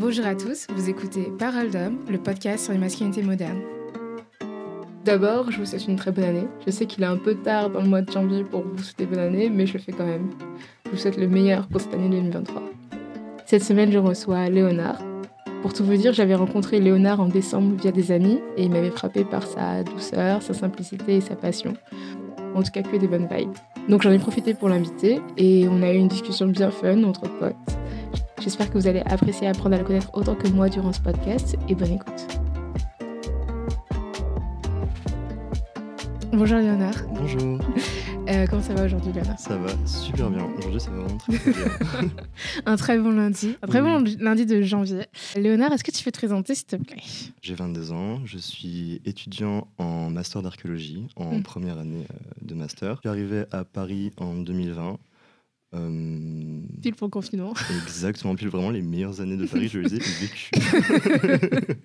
Bonjour à tous, vous écoutez Parole le podcast sur les masculinités modernes. D'abord, je vous souhaite une très bonne année. Je sais qu'il est un peu tard dans le mois de janvier pour vous souhaiter bonne année, mais je le fais quand même. Je vous souhaite le meilleur pour cette année 2023. Cette semaine, je reçois Léonard. Pour tout vous dire, j'avais rencontré Léonard en décembre via des amis et il m'avait frappé par sa douceur, sa simplicité et sa passion. En tout cas, que des bonnes vibes. Donc j'en ai profité pour l'inviter et on a eu une discussion bien fun entre potes. J'espère que vous allez apprécier apprendre à le connaître autant que moi durant ce podcast et bonne écoute. Bonjour Léonard. Bonjour. Euh, comment ça va aujourd'hui Léonard? Ça va super bien. Aujourd'hui, ça va vraiment très, très bien. Un très bon lundi. Un très bon lundi de janvier. Léonard, est-ce que tu peux te présenter s'il te plaît? J'ai 22 ans. Je suis étudiant en master d'archéologie, en Mm. première année euh, de master. Je suis arrivé à Paris en 2020. Euh, Pile pour le confinement. exactement, pile vraiment les meilleures années de Paris, je les ai vécues.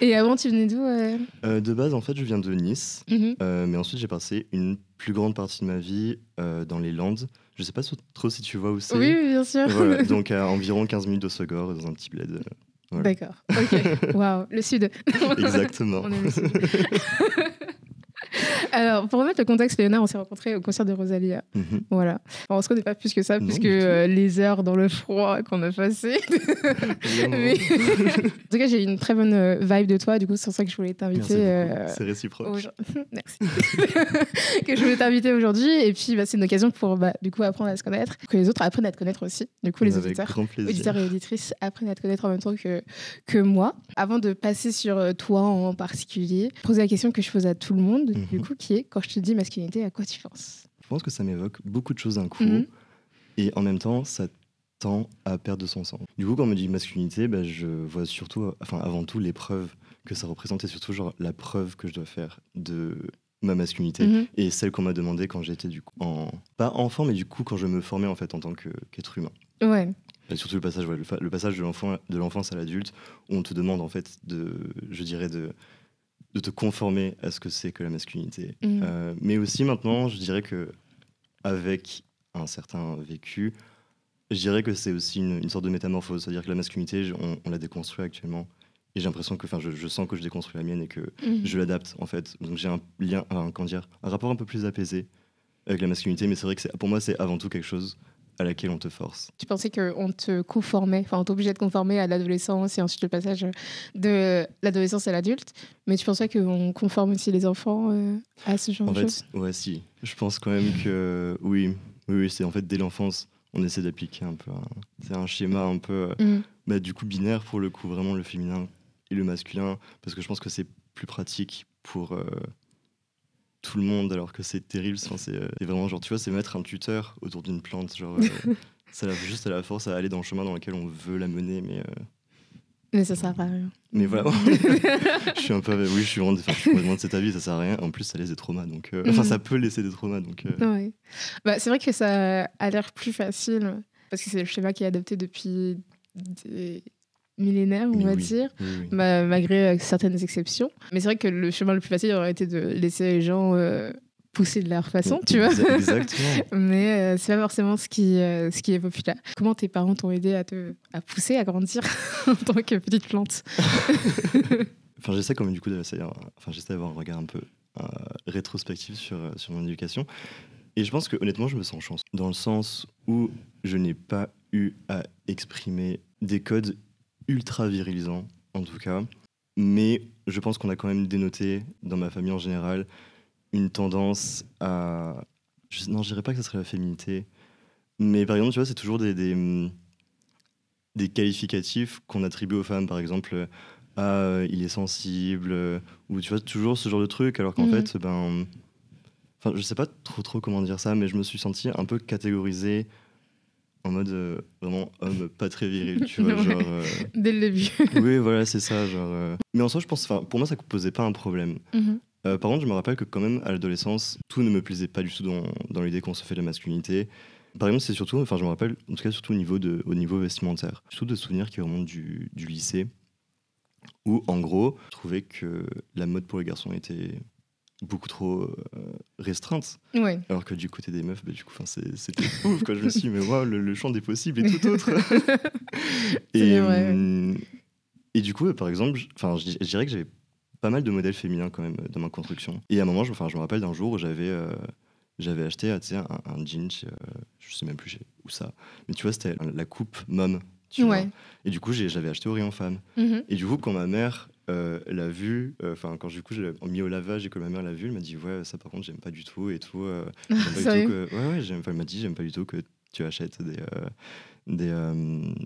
Et avant, tu venais d'où euh Euh, de base, en fait, je viens de Nice. Mhm. Mais ensuite, j'ai passé une plus grande partie de ma vie dans les Landes. Je sais pas trop si tu vois où c'est. Oui, bien sûr. Voilà, donc à environ 15 minutes de Segor, dans un petit bled. voilà. D'accord. Ok. Waouh, le sud. Exactement. On aime le sud. Alors, pour remettre le contexte, Léonard, on s'est rencontrés au concert de Rosalia. Mhm. Voilà. Enfin, on se connaît pas plus que ça, Non, puisque du euh, les heures dans le froid qu'on a passées. Mais- en tout cas, j'ai une très bonne euh, vibe de toi, du coup, c'est pour ça que je voulais t'inviter. euh, C'est réciproque. Merci. que je voulais t'inviter aujourd'hui. Et puis, bah, c'est une occasion pour, bah, du coup, apprendre à se connaître, que les autres apprennent à te connaître aussi. Du coup, les Avec auditeurs auditeurs et auditrices apprennent à te connaître en même temps que, que moi. Avant de passer sur euh, toi en particulier, poser la question que je pose à tout le monde, du Mhm. coup, qui est quand je te dis masculinité, à quoi tu penses? Je pense que ça m'évoque beaucoup de choses d'un coup. Mhm. Et en même temps, ça tend à perdre de son sens. Du coup, quand on me dit masculinité, bah, je vois surtout, enfin avant tout, l'épreuve que ça représente et surtout genre, la preuve que je dois faire de ma masculinité Mhm. et celle qu'on m'a demandé quand j'étais du coup en pas enfant mais du coup quand je me formais en fait en tant qu'être humain Ouais, Et surtout le passage ouais, le, le passage de l'enfant de l'enfance à l'adulte où on te demande en fait de je dirais de de te conformer à ce que c'est que la masculinité Mhm. Euh, mais aussi maintenant je dirais que avec un certain vécu je dirais que c'est aussi une, une sorte de métamorphose c'est à dire que la masculinité on, on la déconstruit actuellement et j'ai l'impression que enfin je, je sens que je déconstruis la mienne et que Mhm. je l'adapte en fait. Donc j'ai un lien, un, comment dire, un rapport un peu plus apaisé avec la masculinité, mais c'est vrai que pour moi c'est avant tout quelque chose à laquelle on te force. Tu pensais qu'on te conformait, enfin, on t'obligeait de conformer à l'adolescence et ensuite le passage de l'adolescence à l'adulte, mais tu pensais qu'on conforme aussi les enfants euh, à ce genre En de choses? fait, ouais, si. Je pense quand même que oui, oui, oui, c'est en fait dès l'enfance, on essaie d'appliquer un peu, un, c'est un schéma un peu, euh, Mhm. bah, du coup binaire pour le coup, vraiment le féminin et le masculin, parce que je pense que c'est plus pratique pour euh, tout le monde, alors que c'est terrible. Enfin, c'est euh, c'est vraiment genre, tu vois, c'est mettre un tuteur autour d'une plante, genre. euh, ça l'a juste à la force à aller dans le chemin dans lequel on veut la mener, mais, euh, Mais ça sert à rien. mais voilà. je suis un peu, oui, je suis vraiment, enfin, je suis complètement de cet avis, ça sert à rien. En plus, ça laisse des traumas, donc, euh, enfin, ça peut laisser des traumas, donc. Ouais. Bah, c'est vrai que ça a l'air plus facile parce que c'est le schéma qui est adopté depuis des millénaires, on mais va oui, dire, oui, oui. ma- malgré euh, certaines exceptions. Mais c'est vrai que le chemin le plus facile aurait été de laisser les gens euh, pousser de leur façon, tu vois. Exa- Exactement. Mais euh, c'est pas forcément ce qui, euh, ce qui est populaire. Comment tes parents t'ont aidé à te à pousser, à grandir en tant que petite plante? Enfin, j'essaie quand même du coup d'essayer, enfin, j'essaie d'avoir un regard un peu euh, rétrospectif sur, sur mon éducation. Et je pense que honnêtement, je me sens chance. Dans le sens où je n'ai pas eu à exprimer des codes ultra virilisants, en tout cas. Mais je pense qu'on a quand même dénoté, dans ma famille en général, une tendance à. je- non, je dirais pas que ce serait la féminité. Mais par exemple, tu vois, c'est toujours des, des, des qualificatifs qu'on attribue aux femmes. Par exemple, ah, il est sensible, ou tu vois, toujours ce genre de truc, alors qu'en Mhm. fait, ben. Enfin, je sais pas trop trop comment dire ça, mais je me suis senti un peu catégorisé en mode euh, vraiment homme pas très viril, tu vois, Ouais. genre. euh, dès le début oui, voilà, c'est ça, genre. euh. Mais en soi, je pense, enfin, pour moi, ça posait pas un problème. Mhm. Par contre, je me rappelle que quand même, à l'adolescence, tout ne me plaisait pas du tout dans, dans l'idée qu'on se fait de la masculinité. Par exemple, c'est surtout, enfin, je me rappelle, en tout cas, surtout au niveau, de, au niveau vestimentaire. Surtout de souvenirs qui remontent du, du lycée, où, en gros, je trouvais que la mode pour les garçons était beaucoup trop euh, restreinte. Ouais. Alors que du côté des meufs, bah, du coup, c'était ouf. Quand je me suis dit, mais waouh, le, le champ des possibles est tout autre. Et, vrai, ouais. hum, et du coup, par exemple, je- dirais que j'avais pas mal de modèles féminins quand même euh, dans ma construction. Et à un moment, je, me rappelle d'un jour où j'avais euh, j'avais acheté sais, un, un jean, chez, euh, je sais même plus chez- où ça. Mais tu vois, c'était la coupe mom. Tu vois. Ouais. Et du coup, j'avais acheté au rayon femme. Mhm. Et du coup, quand ma mère euh, l'a vu, euh, enfin, quand du coup, je l'ai mis au lavage et que ma mère l'a vu, elle m'a dit Ouais, ça par contre, j'aime pas du tout et tout. euh, j'aime pas du Sérieux? tout que... Ouais, ouais, j'aime- elle m'a dit J'aime pas du tout que tu achètes des, euh, des,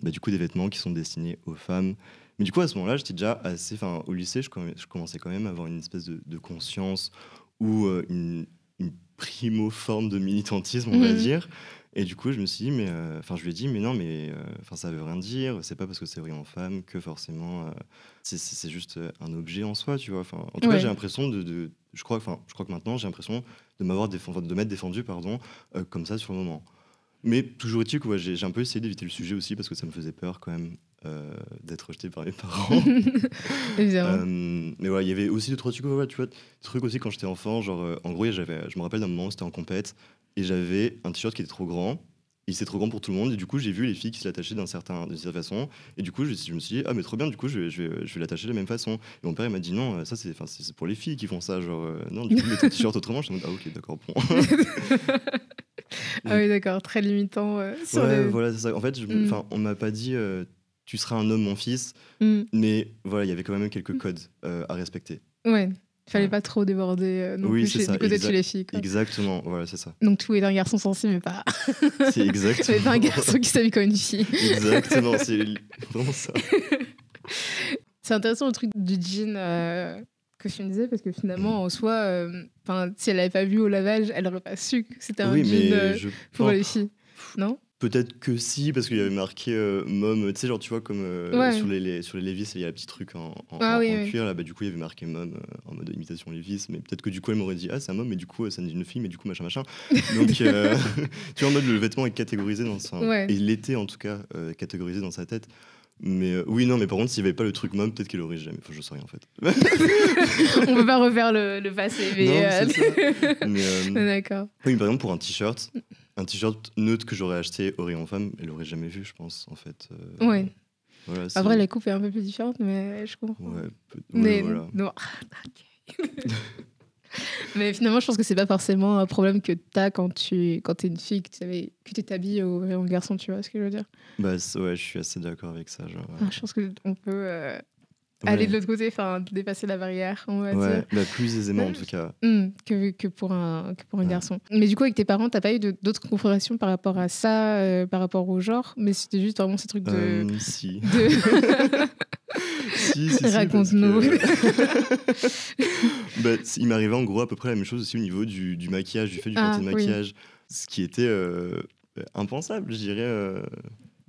bah, du coup, des vêtements qui sont destinés aux femmes. Mais du coup, à ce moment-là, j'étais déjà assez. Enfin, au lycée, je, je commençais quand même à avoir une espèce de, de conscience ou une, une primo forme de militantisme, on va Mhm. dire. Et du coup, je me suis dit, mais. euh, Enfin, je lui ai dit, mais non, mais. euh, Enfin, ça veut rien dire. C'est pas parce que c'est orienté femme que forcément. euh, c'est- juste euh, un objet en soi, tu vois. Enfin, en tout Ouais. cas, j'ai l'impression de. de- je, crois, enfin, je crois que maintenant, j'ai l'impression de m'avoir défendu, de m'être défendu, pardon, euh, comme ça sur le moment. Mais toujours est-il que ouais, j'ai un peu essayé d'éviter le sujet aussi parce que ça me faisait peur quand même euh, d'être rejeté par mes parents. Évidemment. Euh, mais ouais, il y avait aussi deux trois trucs, ouais, tu vois, trucs aussi quand j'étais enfant, genre euh, en gros, j'avais, je me rappelle d'un moment, où c'était en compète et j'avais un t-shirt qui était trop grand. Et c'est trop grand pour tout le monde et du coup j'ai vu les filles qui se l'attachaient d'un certain d'une certaine façon et du coup je, je me suis dit ah mais trop bien du coup je vais, je vais, je vais l'attacher de la même façon et mon père il m'a dit non ça c'est enfin, c'est pour les filles qui font ça genre non du coup mets ton t-shirt autrement je me dis ah ok d'accord bon ah oui, d'accord, très limitant sur ouais voilà c'est ça en fait je Mm. on m'a pas dit euh, tu seras un homme mon fils Mm. mais voilà il y avait quand même quelques codes euh, à respecter Ouais. Fallait Ouais. pas trop déborder euh, non Oui, plus c'est chez- ça, du côté de exact- chez les filles. quoi. exactement voilà c'est ça Donc tout est un garçon sensible, mais pas. c'est exactement mais pas un garçon qui s'habille comme une fille. Exactement, c'est vraiment ça. C'est intéressant le truc du jean euh, que tu me disais, parce que finalement, en soi, euh, si elle l'avait pas vu au lavage, elle aurait pas su que c'était un oui, jean euh, je pour les filles. Non? Peut-être que si, parce qu'il y avait marqué euh, mom, tu sais, genre, tu vois, comme euh, Ouais. sur, les, les- sur les Levis, il y a un petit truc en, en, Ah en- oui, en oui. cuir, là, bah, du coup, il y avait marqué mom euh, en mode imitation Levis, mais peut-être que du coup, elle m'aurait dit, ah, c'est un mom, mais du coup, ça me dit une fille, mais du coup, machin, machin. Donc, euh, tu vois, en mode, le vêtement est catégorisé dans sa. Ouais. Et il était, en tout cas, catégorisé dans sa tête. Mais euh, oui, non, mais par contre, s'il n'y avait pas le truc mom, peut-être qu'il aurait jamais. Enfin, je sais rien, en fait. On peut pas refaire le, le passé, mais. Euh, mais, euh, D'accord. Oui, par exemple, pour un t-shirt, un t-shirt neutre que j'aurais acheté au rayon femme, elle l'aurait jamais vu, je pense, en fait. Euh, Ouais. Voilà, Après, la coupe est un peu plus différente, mais je comprends. Ouais, peut- ouais, mais voilà. non. Mais finalement, je pense que c'est pas forcément un problème que t'as quand tu quand es une fille, que tu tu t'habilles au rayon garçon, tu vois ce que je veux dire? Bah, ouais, je suis assez d'accord avec ça. Genre, Enfin, Je pense qu'on peut euh. Aller de l'autre côté, enfin dépasser la barrière, on va Ouais, dire. bah, plus aisément, en tout cas. Hmm, que, que pour un, que pour un Ouais. garçon. Mais du coup, avec tes parents, t'as pas eu d'autres confrontations par rapport à ça, euh, par rapport au genre? Mais c'était juste vraiment ces trucs de. Euh, si. de- si, si, Raconte-nous. que- bah, il m'arrivait en gros à peu près la même chose aussi au niveau du, du maquillage, du fait du Ah, de oui. maquillage. Ce qui était euh, impensable, je dirais,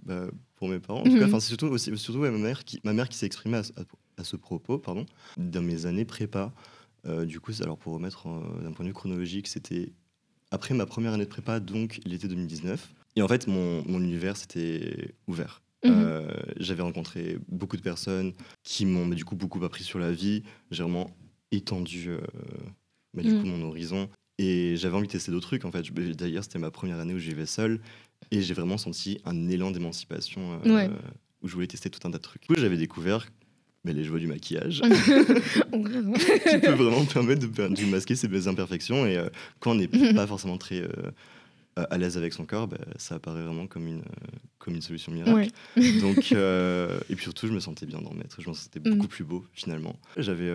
bah, pour mes parents. En tout cas, Mhm. enfin, c'est surtout, aussi, surtout ouais, ma mère qui, ma mère qui s'est exprimée à, ce- à- à ce propos pardon, dans mes années prépa. Euh, du coup, alors pour remettre euh, d'un point de vue chronologique, c'était après ma première année de prépa, donc l'été 2019. Et en fait, mon, mon univers s'était ouvert. Mhm. Euh, J'avais rencontré beaucoup de personnes qui m'ont bah, du coup beaucoup appris sur la vie. J'ai vraiment étendu euh, bah, du Mhm. coup mon horizon. Et j'avais envie de tester d'autres trucs en fait. Je- D'ailleurs, c'était ma première année où j'y vais seul. Et j'ai vraiment senti un élan d'émancipation euh, Ouais. où je voulais tester tout un tas de trucs. Du coup, j'avais découvert bah, les joies du maquillage qui peut vraiment permettre de, de masquer ses imperfections. Et euh, quand on n'est pas forcément très euh, à l'aise avec son corps, bah, ça apparaît vraiment comme une, comme une solution miracle. Ouais. Donc, et puis surtout, je me sentais bien d'en mettre. Je me sentais Mm. beaucoup plus beau finalement. J'avais.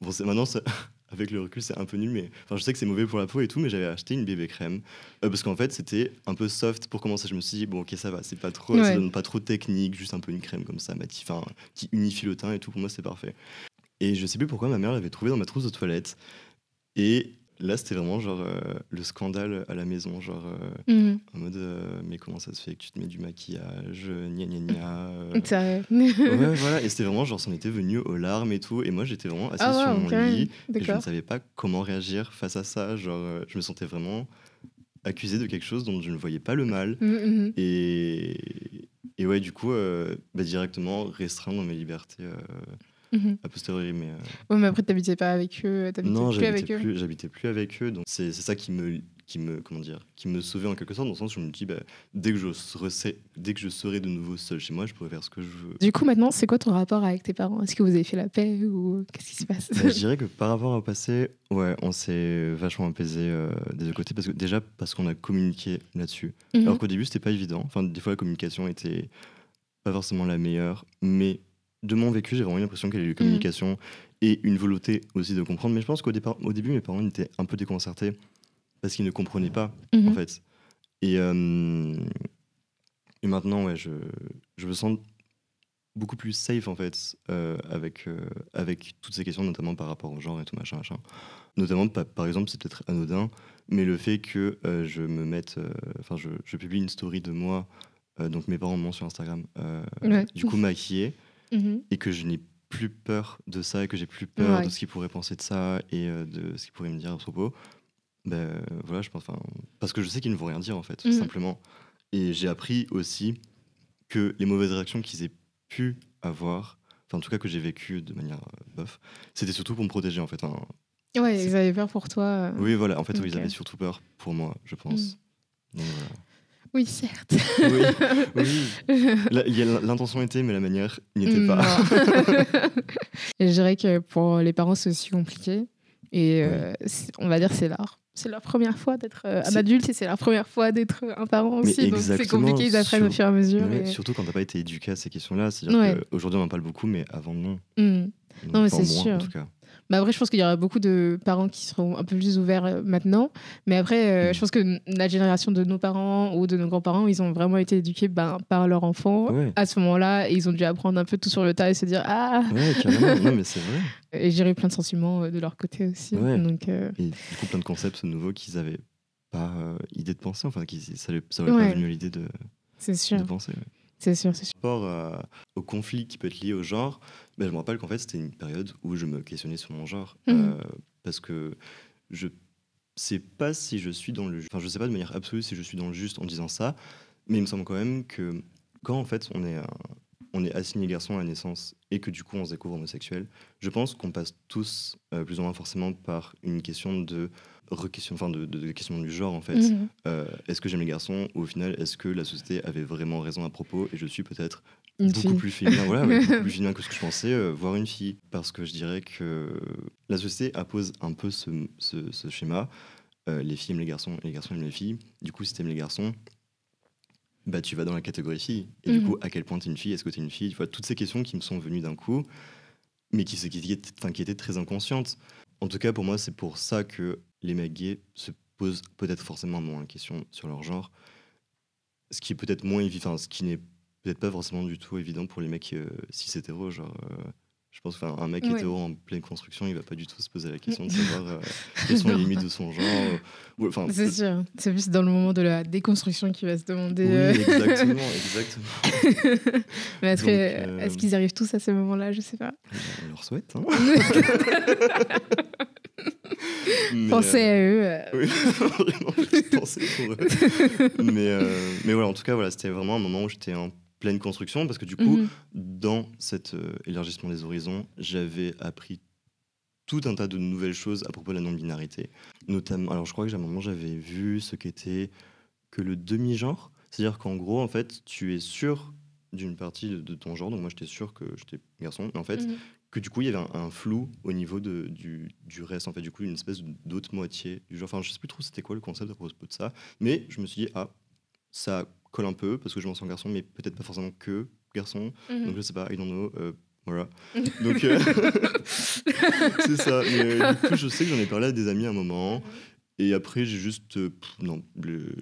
bon, maintenant, ça- avec le recul, c'est un peu nul, mais enfin, je sais que c'est mauvais pour la peau et tout, mais j'avais acheté une bébé crème euh, parce qu'en fait, c'était un peu soft pour commencer. Je me suis dit, bon, ok, ça va, c'est pas trop, ça Ouais. donne pas trop de technique, juste un peu une crème comme ça, enfin, qui unifie le teint et tout. Pour moi, c'est parfait. Et je sais plus pourquoi ma mère l'avait trouvé dans ma trousse de toilette. Et là, c'était vraiment genre euh, le scandale à la maison, genre. euh, Mhm. en mode, euh, mais comment ça se fait que tu te mets du maquillage, gna gna gna. Ouais, voilà, et c'était vraiment genre, c'en était venu aux larmes et tout. Et moi, j'étais vraiment assis Ah, sur wow, mon lit et je ne savais pas comment réagir face à ça. Genre, je me sentais vraiment accusé de quelque chose dont je ne voyais pas le mal. Mhm, mhm. Et, et ouais, du coup, bah, directement restreindre mes libertés Mhm. a posteriori. Mais, euh, Ouais, mais après, t'habitais pas avec eux, non, plus avec j'habitais eux. plus, j'habitais plus avec eux. Donc c'est c'est ça qui me, qui me, comment dire, qui me sauvait en quelque sorte, dans le sens où je me dis, bah, dès que je serai, dès que je serai de nouveau seul chez moi, je pourrais faire ce que je veux. Du coup, maintenant, c'est quoi ton rapport avec tes parents? Est-ce que vous avez fait la paix ou qu'est-ce qui se passe? Bah, je dirais que par rapport au passé, ouais, on s'est vachement apaisé euh, des deux côtés parce que déjà parce qu'on a communiqué là-dessus. Mhm. Alors qu'au début c'était pas évident. Enfin, des fois la communication était pas forcément la meilleure, mais de mon vécu, j'ai vraiment eu l'impression qu'il y a eu une communication et une volonté aussi de comprendre. Mais je pense qu'au départ, au début, mes parents étaient un peu déconcertés parce qu'ils ne comprenaient pas en fait. Et, euh, et maintenant, ouais, je, je me sens beaucoup plus safe en fait euh, avec, euh, avec toutes ces questions, notamment par rapport au genre et tout machin, machin. Notamment, pa- par exemple, c'est peut-être anodin, mais le fait que je me mette, enfin, je, je publie une story de moi, donc mes parents m'ont sur Instagram, Ouais. du coup maquillée, Mhm. et que je n'ai plus peur de ça, et que j'ai plus peur Ouais. de ce qu'ils pourraient penser de ça et euh, de ce qu'ils pourraient me dire à propos. Ben voilà, je pense, parce que je sais qu'ils ne vont rien dire en fait, Mhm. simplement. Et j'ai appris aussi que les mauvaises réactions qu'ils aient pu avoir, enfin en tout cas que j'ai vécu de manière euh, bof, c'était surtout pour me protéger en fait. hein. Ouais, ils avaient peur pour toi. euh. Oui, voilà, en fait, oui, ils avaient surtout peur pour moi, je pense. Donc, voilà. Oui, certes. Oui, oui. L'intention était, mais la manière n'y était pas. Et je dirais que pour les parents, c'est aussi compliqué. Et euh, on va dire c'est leur, c'est leur première fois d'être euh, un adulte et c'est leur première fois d'être un parent Mais aussi. Donc c'est compliqué, ils apprennent au fur et à mesure. Et- Surtout quand t'as pas été éduqué à ces questions-là. C'est-à-dire Ouais. qu'aujourd'hui, on en parle beaucoup, mais avant, non. Hmm. Non, mais c'est sûr. En tout cas. Bah après, je pense qu'il y aura beaucoup de parents qui seront un peu plus ouverts euh, maintenant. Mais après, euh, je pense que la génération de nos parents ou de nos grands-parents, ils ont vraiment été éduqués ben, par leur enfant Ouais. à ce moment-là. Et ils ont dû apprendre un peu tout sur le tas et se dire Ah Ouais, carrément. non, mais c'est vrai. Et gérer plein de sentiments euh, de leur côté aussi. Ouais. Donc, euh, Et du coup, plein de concepts nouveaux qu'ils avaient pas euh, idée de penser. Enfin, ça est Ouais. pas venu l'idée de, de penser. ouais. C'est sûr, c'est sûr. Par rapport au conflit qui peut être lié au genre, ben, je me rappelle qu'en fait, c'était une période où je me questionnais sur mon genre. Mhm. euh, parce que je sais pas si je suis dans le... Enfin, je sais pas de manière absolue si je suis dans le juste en disant ça, mais il me semble quand même que quand en fait on est, un- on est assigné garçon à la naissance et que du coup on se découvre homosexuel, je pense qu'on passe tous euh, plus ou moins forcément par une question de requestion, enfin de, de, de questionnement du genre en fait. Mhm. Euh, est-ce que j'aime les garçons? Ou au final est-ce que la société avait vraiment raison à propos? Et je suis peut-être Une beaucoup fille. plus féminin, voilà, ouais, beaucoup plus féminin que ce que je pensais, euh, voir une fille. Parce que je dirais que la société impose un peu ce, ce- ce schéma. Euh, les filles aiment les garçons et les garçons aiment les filles. Du coup, si t'aimes les garçons, bah, tu vas dans la catégorie fille. Et du Mhm. coup, à quel point t'es une fille Est-ce que t'es une fille? Tu vois, toutes ces questions qui me sont venues d'un coup, mais qui, qui, qui, étaient- enfin, qui étaient très inconscientes. En tout cas, pour moi, c'est pour ça que les mecs gays se posent peut-être forcément moins la question sur leur genre. Ce qui est peut-être moins évident, ce qui n'est peut-être pas forcément du tout évident pour les mecs euh, cis hétéros. Genre, euh, je pense qu'un un mec Ouais. hétéro en pleine construction, il va pas du tout se poser la question de savoir euh, quelles sont les limites de son genre. enfin, C'est sûr. C'est plus dans le moment de la déconstruction qu'il va se demander. oui, euh, exactement, exactement. Mais est-ce euh, est-ce qu'ils arrivent tous à ce moment-là? Je sais pas. On leur souhaite. Hein. Mais, Pensez à eux. euh, Oui, vraiment, pensée pour eux. mais, euh, mais voilà, en tout cas, voilà, c'était vraiment un moment où j'étais en pleine construction parce que du coup, mhm. dans cet euh, élargissement des horizons, j'avais appris tout un tas de nouvelles choses à propos de la non-binarité. Notamment, alors je crois que à un moment, j'avais vu ce qu'était que le demi-genre. C'est-à-dire qu'en gros, en fait, tu es sûr d'une partie de, de ton genre. Donc moi, j'étais sûr que j'étais garçon. Mais en fait, Mhm. que du coup il y avait un, un flou au niveau de, du, du reste en fait du coup une espèce d'autre moitié du genre enfin je sais plus trop c'était quoi le concept à propos de ça mais je me suis dit ah ça colle un peu parce que je m'en sens garçon mais peut-être pas forcément que garçon. Mhm. donc je sais pas I don't know euh, voilà. Donc euh, c'est ça. Mais du coup je sais que j'en ai parlé à des amis à un moment. Et après j'ai juste euh, pff, non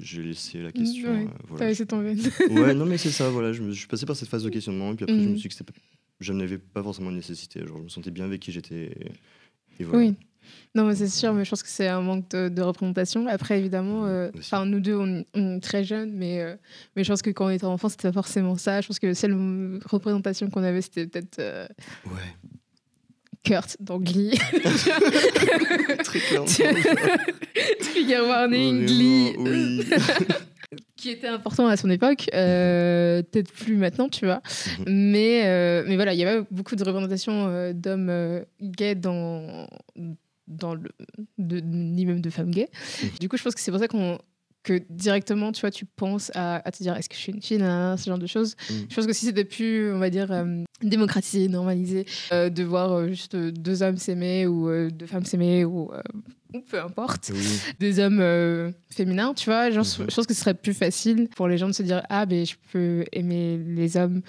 j'ai laissé la question Ouais, euh, T'as voilà. laissé tomber. ouais non mais c'est ça voilà. Je, me, je suis passé par cette phase de questionnement. Et puis après je me Mhm. suis dit que c'était pas- je n'avais pas forcément nécessité. Genre je me sentais bien avec qui j'étais. Et voilà. Oui. Non, mais c'est sûr, mais je pense que c'est un manque de, de représentation. Après, évidemment, euh, enfin, nous deux, on, on est très jeunes, mais, euh, mais je pense que quand on était enfant, c'était pas forcément ça. Je pense que la seule représentation qu'on avait, c'était peut-être euh, ouais Kurt dans Glee. très Trigger warning, Glee. oui qui était important à son époque, euh, peut-être plus maintenant, tu vois. Mhm. Mais, euh, mais voilà, il y avait beaucoup de représentations euh, d'hommes gays dans, dans le, de, ni même de femmes gays. Du coup, je pense que c'est pour ça qu'on que directement, tu vois, tu penses à, à te dire est-ce que je suis une fille, ce genre de choses. Mhm. Je pense que si c'était plus, on va dire, euh, démocratisé, normalisé, euh, de voir euh, juste deux hommes s'aimer ou deux femmes s'aimer ou, ou peu importe, Oui. des hommes féminins, tu vois. Genre. Je pense que ce serait plus facile pour les gens de se dire Ah, ben je peux aimer les hommes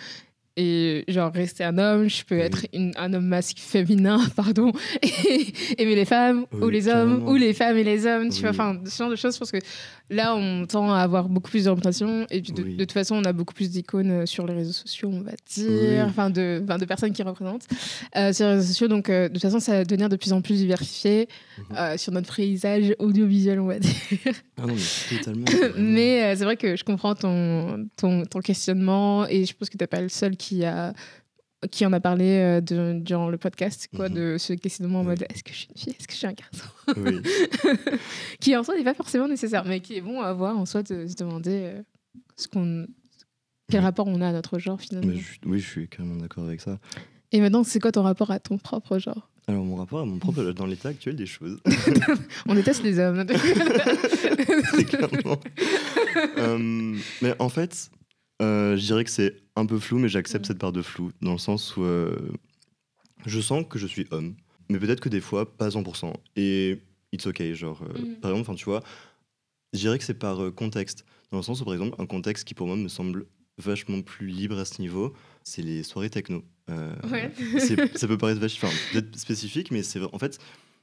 et genre rester un homme, je peux Oui. être une- un homme masque féminin, pardon, et aimer les femmes ou les hommes carrément. ou les femmes et les hommes, tu vois. Enfin, ce genre de choses, parce que là, on tend à avoir beaucoup plus de représentations et puis de, toute façon, on a beaucoup plus d'icônes euh, sur les réseaux sociaux, on va dire, enfin, de, personnes qui représentent euh, sur les réseaux sociaux. Donc, euh, de toute façon, ça va devenir de plus en plus diversifié Mhm. euh, sur notre paysage audiovisuel, on va dire. Ah non, mais totalement. Mais c'est vrai que je comprends ton, ton, ton questionnement et je pense que tu n'es pas le seul qui, a, qui en a parlé euh, de- durant le podcast, quoi, Mhm. de ce questionnement en Oui. mode est-ce que je suis une fille, est-ce que je suis un garçon Oui. Qui en soi n'est pas forcément nécessaire, mais qui est bon à avoir en soi de se demander euh, ce qu'on, quel Oui. rapport on a à notre genre finalement. Je, oui, je suis carrément d'accord avec ça. Et maintenant, c'est quoi ton rapport à ton propre genre? Alors, mon rapport à mon propre, dans l'état actuel des choses, On déteste les hommes. clairement. Euh, mais en fait, euh, je dirais que c'est un peu flou, mais j'accepte Mm. cette part de flou, dans le sens où euh, je sens que je suis homme, mais peut-être que des fois, pas à 100%. Et it's okay, genre, euh, Mm. par exemple, tu vois, je dirais que c'est par contexte, dans le sens où, par exemple, un contexte qui pour moi me semble vachement plus libre à ce niveau, c'est les soirées techno. Ouais. ça peut paraître vach- enfin, peut-être spécifique, mais c'est en fait,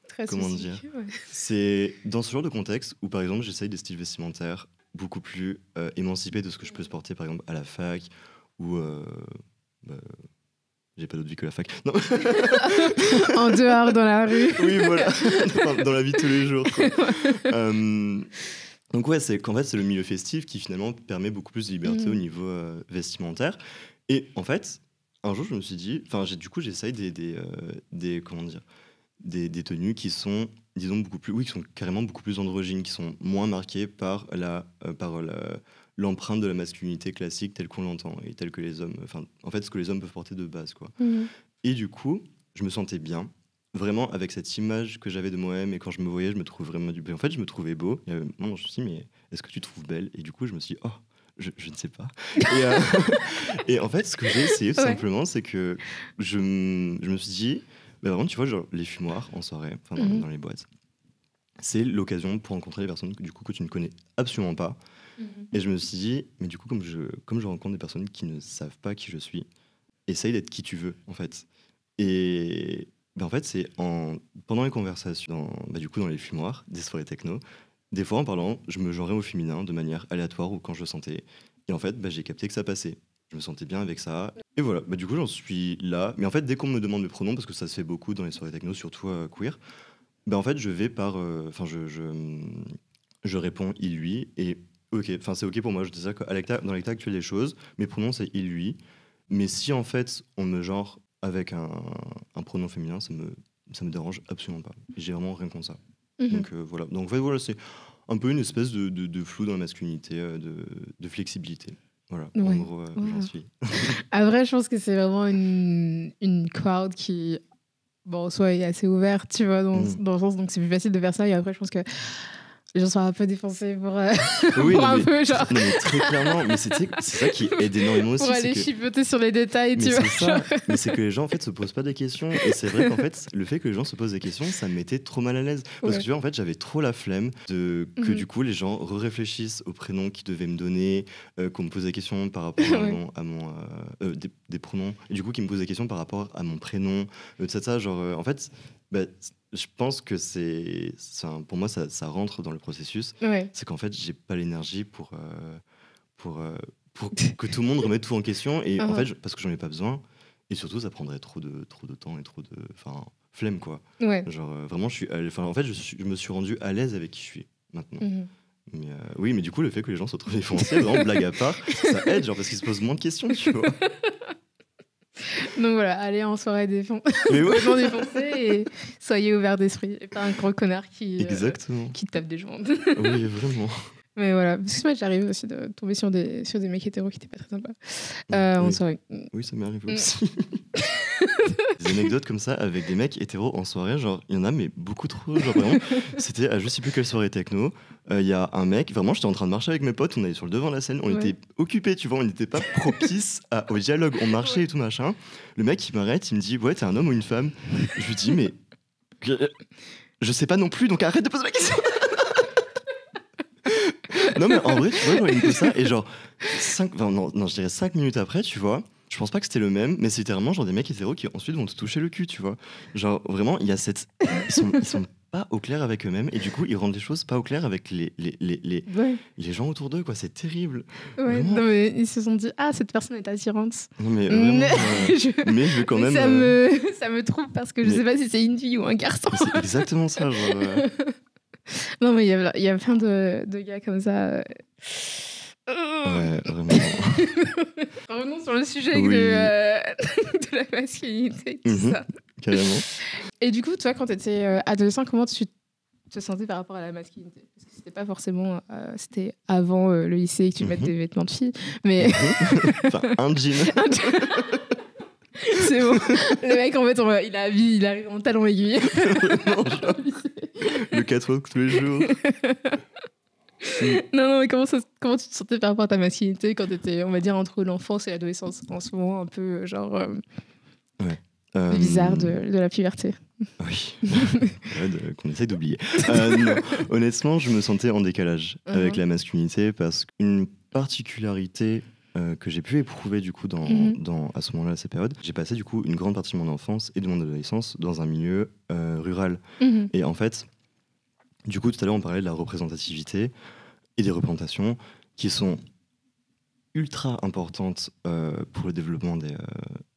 Très Comment ouais. c'est dans ce genre de contexte où, par exemple, j'essaye des styles vestimentaires beaucoup plus euh, émancipés de ce que je peux supporter, par exemple, à la fac ou. euh, bah, j'ai pas d'autre vie que la fac. Non, en dehors, dans la rue. oui, voilà, Enfin, dans la vie de tous les jours. quoi. Euh, donc, ouais, c'est qu'en fait, c'est le milieu festif qui finalement permet beaucoup plus de liberté Mhm. au niveau euh, vestimentaire. Et en fait, un jour, je me suis dit, enfin, j'ai- du coup, j'essaye des, des, euh, des, comment dire, des, des tenues qui sont, disons, beaucoup plus, oui, qui sont carrément beaucoup plus androgynes, qui sont moins marquées par la, euh, par la- l'empreinte de la masculinité classique telle qu'on l'entend et telle que les hommes, enfin, en fait, ce que les hommes peuvent porter de base, quoi. Mhm. Et du coup, je me sentais bien, vraiment avec cette image que j'avais de moi-même. Et quand je me voyais, je me trouvais vraiment du En fait, je me trouvais beau. Et, euh, non, je me suis dit, mais est-ce que tu te trouves belle? Et du coup, je me suis dit, oh, je, je ne sais pas. et, euh, et en fait, ce que j'ai essayé tout Ouais. simplement, c'est que je, je me suis dit, bah, vraiment, tu vois, genre les fumoirs en soirée, enfin dans, Mhm. dans les boîtes, c'est l'occasion pour rencontrer des personnes que, du coup, que tu ne connais absolument pas. Et je me suis dit, mais du coup, comme je, comme je rencontre des personnes qui ne savent pas qui je suis, essaye d'être qui tu veux, en fait. Et ben, en fait, c'est en, pendant les conversations, dans, bah, du coup, dans les fumoirs, des soirées techno, des fois, en parlant, je me genrais au féminin de manière aléatoire ou quand je le sentais. Et en fait, bah, j'ai capté que ça passait. Je me sentais bien avec ça. Et voilà, bah, du coup, j'en suis là. Mais en fait, dès qu'on me demande le pronom, parce que ça se fait beaucoup dans les soirées techno, surtout euh, queer, bah, en fait, je vais par. euh, Enfin, je, je, je réponds il, lui. Et ok, enfin, c'est ok pour moi. Je dis ça dans l'état actuel des choses, mes pronoms, c'est il, lui. Mais si en fait, on me genre avec un, un pronom féminin, ça me, ça me dérange absolument pas. J'ai vraiment rien contre ça. Mhm. Donc euh, voilà. Donc en fait, voilà, c'est un peu une espèce de, de- de flou dans la masculinité, de, de flexibilité. Voilà, en Ouais. gros, euh, j'en suis. Après, je pense que c'est vraiment une, une crowd qui, bon, soit est assez ouverte, tu vois, dans, Mm. dans le sens, donc c'est plus facile de faire ça. Et après, je pense que les gens sont un peu défoncés pour, euh, Oui, pour non, un mais- peu, genre, Non, mais très clairement, mais c'est ça qui aide énormément aussi. pour aller que- chipoter sur les détails, Mais tu vois. ça. Mais c'est que les gens en fait se posent pas des questions et c'est vrai qu'en fait le fait que les gens se posent des questions ça me mettait trop mal à l'aise parce Ouais. que tu vois en fait j'avais trop la flemme de que Mhm. du coup les gens réfléchissent au prénom qu'ils devaient me donner euh, qu'on me pose des questions par rapport à mon, à mon, euh, des, des pronoms et du coup qu'ils me posent des questions par rapport à mon prénom tout ça genre en fait bah, je pense que c'est pour moi ça, ça rentre dans le processus Ouais. c'est qu'en fait j'ai pas l'énergie pour euh, pour euh, pour que tout le monde remette tout en question et en Uh-huh. fait parce que j'en ai pas besoin et surtout ça prendrait trop de trop de temps et trop de enfin flemme quoi Ouais. genre euh, vraiment je suis enfin en fait je, suis- je me suis rendu à l'aise avec qui je suis maintenant Mhm. mais euh, oui mais du coup le fait que les gens soient trop défoncés vraiment blague à part ça aide genre parce qu'ils se posent moins de questions tu vois Donc voilà, allez en soirée défon... mais ouais et soyez ouverts d'esprit. Et pas un gros connard qui, euh, exactement qui tape des gens. oui vraiment Mais voilà, parce que moi j'arrive aussi de tomber sur des, sur des mecs hétéros qui étaient pas très sympas. Euh, en oui. soirée. Oui, ça m'est arrivé Mm. aussi. des anecdotes comme ça avec des mecs hétéros en soirée, genre, il y en a, mais beaucoup trop. Genre, vraiment, c'était à je sais plus quelle soirée techno. euh, Il y a un mec, vraiment, j'étais en train de marcher avec mes potes, on allait sur le devant de la scène, on Ouais. était occupés, tu vois, on n'était pas propice à- au dialogue, on marchait et tout machin. Le mec, il m'arrête, il me dit, ouais, t'es un homme ou une femme? Je lui dis, mais. Je sais pas non plus, donc arrête de poser la question Non, mais en vrai, tu vois, il me ça, et genre, cinq, enfin, non, non, je dirais 5 minutes après, tu vois, je pense pas que c'était le même, mais c'est littéralement genre des mecs hétéros qui ensuite vont te toucher le cul, tu vois. Genre, vraiment, il y a cette. Ils sont, ils sont pas au clair avec eux-mêmes, et du coup, ils rendent les choses pas au clair avec les, les, les, les, Ouais, les gens autour d'eux, quoi. C'est terrible. ouais. Non, mais ils se sont dit, ah, cette personne est attirante. Non, mais vraiment. Euh, Je- mais je veux quand même. ça, euh, me... ça me trouve parce que je mais- sais pas si c'est une fille ou un garçon. C'est exactement ça, genre. euh, Non, mais il y a, y a plein de, de gars comme ça. Euh. Ouais, vraiment. Revenons sur le sujet Oui. de, euh, de la masculinité, tout Mhm. ça. Carrément. Et du coup, toi, quand tu étais adolescent, comment tu te sentais par rapport à la masculinité? Parce que c'était pas forcément. euh, c'était avant euh, le lycée que tu mettes Mhm. des vêtements de fille. Mais enfin, un jean. c'est bon. Le mec, en fait, on il, a, il arrive en talon aiguille. Non, le catwalk tous les jours. non, non, mais comment, ça- comment tu te sentais par rapport à ta masculinité quand tu étais, on va dire, entre l'enfance et l'adolescence? En ce moment, un peu, euh, genre, euh, Euh, bizarre de, de la puberté. Oui, Ouais, qu'on essaye d'oublier. Euh. Honnêtement, je me sentais en décalage avec Mhm. la masculinité parce qu'une particularité euh, que j'ai pu éprouver du coup dans, Mhm. dans- à ce moment-là, à ces périodes, j'ai passé du coup une grande partie de mon enfance et de mon adolescence dans un milieu rural. Mhm. Et en fait, du coup, tout à l'heure, on parlait de la représentativité et des représentations qui sont ultra importantes euh, pour le développement des, euh,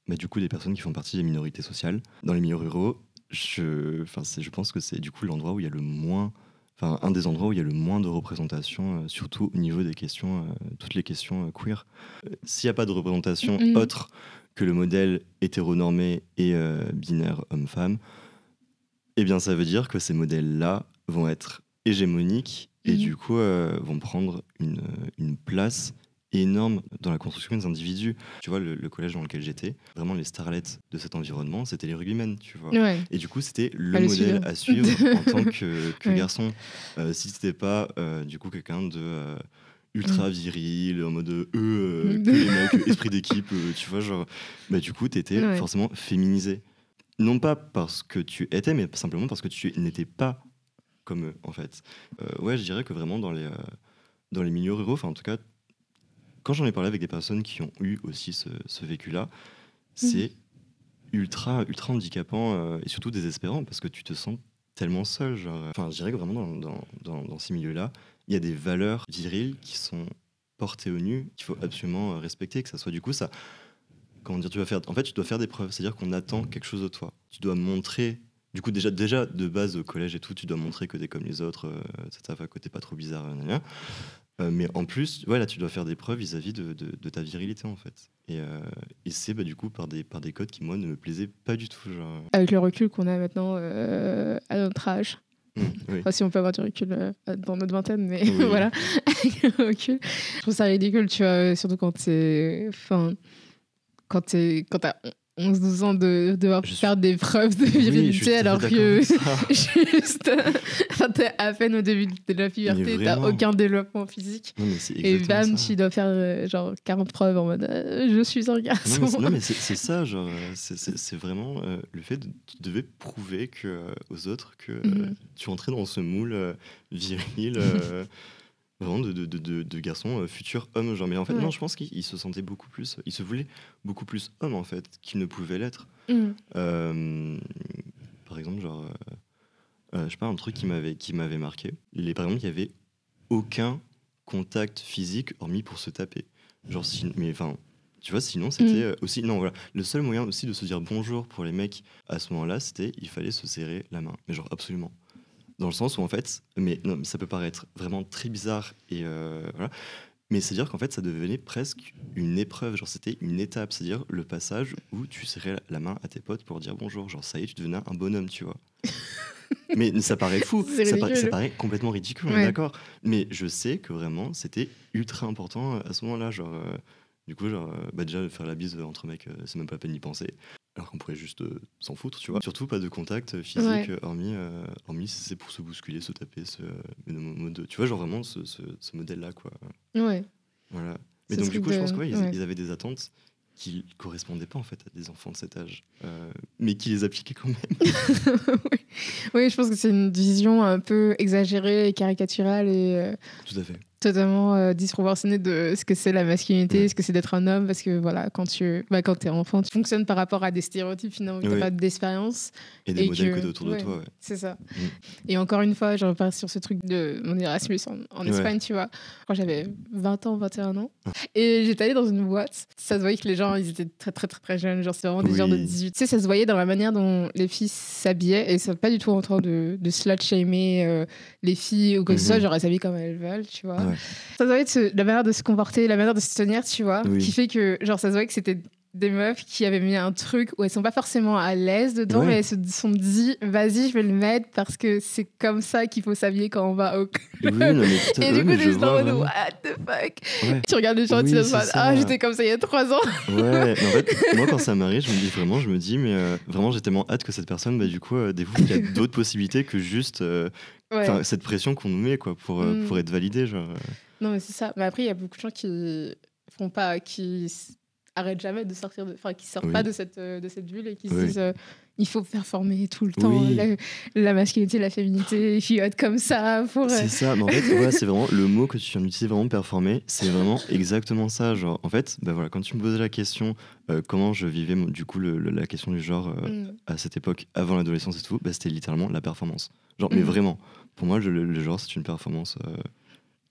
bah, du coup, des personnes qui font partie des minorités sociales. Dans les milieux ruraux, je, je pense que c'est du coup l'endroit où il y a le moins, enfin, un des endroits où il y a le moins de représentation, euh, surtout au niveau des questions, toutes les questions queer. S'il n'y a pas de représentation Mhm. autre que le modèle hétéronormé et binaire homme-femme, eh bien, ça veut dire que ces modèles-là vont être hégémoniques et Mhm. du coup euh, vont prendre une, une place énorme dans la construction des individus. Tu vois, le, le collège dans lequel j'étais, vraiment les starlettes de cet environnement, c'était les rugbymen, tu vois. Ouais. Et du coup, c'était le À modèle à suivre en tant que, que Ouais. garçon. Euh, si c'était pas euh, du coup quelqu'un de euh, ultra viril, en mode euh, euh, que les mecs, esprit d'équipe, euh, tu vois, genre, bah, du coup, t'étais Ouais. forcément féminisé. Non pas parce que tu étais, mais simplement parce que tu n'étais pas comme eux, en fait. Euh, ouais, je dirais que vraiment dans les, euh, dans les milieux ruraux, enfin en tout cas, quand j'en ai parlé avec des personnes qui ont eu aussi ce, ce vécu-là, c'est ultra, ultra handicapant euh, et surtout désespérant parce que tu te sens tellement seul. Genre, enfin, je dirais que vraiment dans, dans, dans, dans ces milieux-là, il y a des valeurs viriles qui sont portées au nu qu'il faut absolument respecter, que ça soit du coup ça. Comment dire, tu vas faire. En fait, tu dois faire des preuves, c'est-à-dire qu'on attend quelque chose de toi. Tu dois montrer. Du coup, déjà, déjà de base au collège et tout, tu dois montrer que t'es comme les autres, euh, etc. Que t'es pas trop bizarre, euh. Euh, mais en plus, ouais, là, tu dois faire des preuves vis-à-vis de, de- de ta virilité, en fait. Et, euh, et c'est bah, du coup par des, par des codes qui, moi, ne me plaisaient pas du tout. Genre... Avec le recul qu'on a maintenant euh, à notre âge. Mm, oui. Enfin, si on peut avoir du recul euh, dans notre vingtaine, mais Oui. voilà. Avec le recul. Je trouve ça ridicule, tu vois, surtout quand t'es. Enfin, quand t'es. Quand t'as 11-12 ans de devoir Je suis- faire des preuves de virilité alors que. Juste. T'es à peine au début de la puberté, t'as aucun développement physique. Non, Et bam, ça. tu dois faire euh, genre 40 preuves en mode euh, je suis un garçon. non, mais c'est ça, genre, euh, c'est- vraiment euh, le fait de tu devais prouver que, aux autres que Mhm. tu entrais dans ce moule viril, vraiment de, de, de, de, de garçon euh, futur homme. Genre, mais en fait, Ouais. non, je pense qu'il il se sentait beaucoup plus, il se voulait beaucoup plus homme en fait qu'il ne pouvait l'être. Mm. Euh, par exemple, genre, euh, je sais pas, un truc qui m'avait qui m'avait marqué. Les, par exemple, il y avait aucun contact physique hormis pour se taper. Genre, si, mais enfin, tu vois, sinon c'était Mm. aussi non voilà, le seul moyen aussi de se dire bonjour pour les mecs à ce moment-là, c'était il fallait se serrer la main, mais genre absolument. Dans le sens où en fait, mais non, mais ça peut paraître vraiment très bizarre et euh, voilà. Mais c'est-à-dire qu'en fait, ça devenait presque une épreuve. Genre, c'était une étape. C'est-à-dire le passage où tu serrais la main à tes potes pour dire bonjour. Genre, ça y est, tu devenais un bonhomme, tu vois. mais ça paraît fou, ça, paraît complètement ridicule, Ouais. d'accord. Mais je sais que vraiment, c'était ultra important euh, à ce moment-là. Genre, euh, du coup, genre, bah déjà, faire la bise entre mecs, euh, c'est même pas la peine d'y penser. Alors qu'on pourrait juste euh, s'en foutre, tu vois. Surtout pas de contact euh, physique, Ouais. euh, hormis, euh, hormis si c'est pour se bousculer, se taper, se, tu vois, genre vraiment ce, ce- ce modèle-là, quoi. Ouais. Voilà. Mais donc, du coup, je pense qu'ils ouais. ils avaient des attentes qui correspondaient pas en fait à des enfants de cet âge, mais qui les appliquaient quand même. oui. oui, je pense que c'est une vision un peu exagérée et caricaturale et Tout à fait. Totalement euh, disproportionnée de ce que c'est la masculinité, ce que c'est d'être un homme, parce que voilà, quand tu bah, quand es enfant, tu fonctionnes par rapport à des stéréotypes finalement, tu n'as Ouais. pas d'expérience. Et des Et modèles que- que, autour ouais. de toi, ouais. C'est ça. Mm. Et encore une fois, je repars sur ce truc de mon Erasmus en, en Ouais. Espagne, tu vois, quand j'avais 20 ans, 21 ans. Et j'étais allée dans une boîte. Ça se voyait que les gens, ils étaient très, très, très, très jeunes. Genre, c'est vraiment des Oui. gens de 18. Tu sais, ça se voyait dans la manière dont les filles s'habillaient. Et c'est pas du tout en train de, de slut-shamer euh, les filles ou que ce soit. Mhm. Genre, elles s'habillent comme elles veulent, tu vois. Ça de se- la manière de se comporter, la manière de se tenir, tu vois. Oui. Qui fait que, genre, ça se voyait que c'était des meufs qui avaient mis un truc où elles sont pas forcément à l'aise dedans, Ouais. mais elles se sont dit, vas-y, je vais le mettre parce que c'est comme ça qu'il faut s'habiller quand on va au Oui, non, à- Et du coup, juste en mode, what the fuck? Ouais. Tu regardes les gens, Oui, tu te ah, j'étais comme ça il y a trois ans. Ouais, en fait, moi quand ça m'arrive, je me dis vraiment, je me dis, mais euh, vraiment j'ai tellement hâte que cette personne, bah, du coup, euh, découvre qu'il y a d'autres possibilités que juste euh, Ouais. cette pression qu'on nous met quoi, pour, euh, Mm. pour être validé. Genre. Non, mais c'est ça. Mais après, il y a beaucoup de gens qui font pas, qui arrêtent jamais de sortir, de, enfin, qui sortent Oui. pas de cette, euh, de cette bulle et qui se disent, euh, il faut performer tout le temps, Oui. la, la masculinité, la féminité, il faut être comme ça pour. euh, C'est ça, mais en fait, voilà, c'est vraiment le mot que tu viens d'utiliser, vraiment performer, c'est vraiment exactement ça. Genre, en fait, bah voilà, quand tu me posais la question, euh, comment je vivais du coup le- le- la question du genre euh, mm. à cette époque, avant l'adolescence et tout, bah, c'était littéralement la performance. Genre, mais Mhm. vraiment, pour moi, le, le genre, c'est une performance.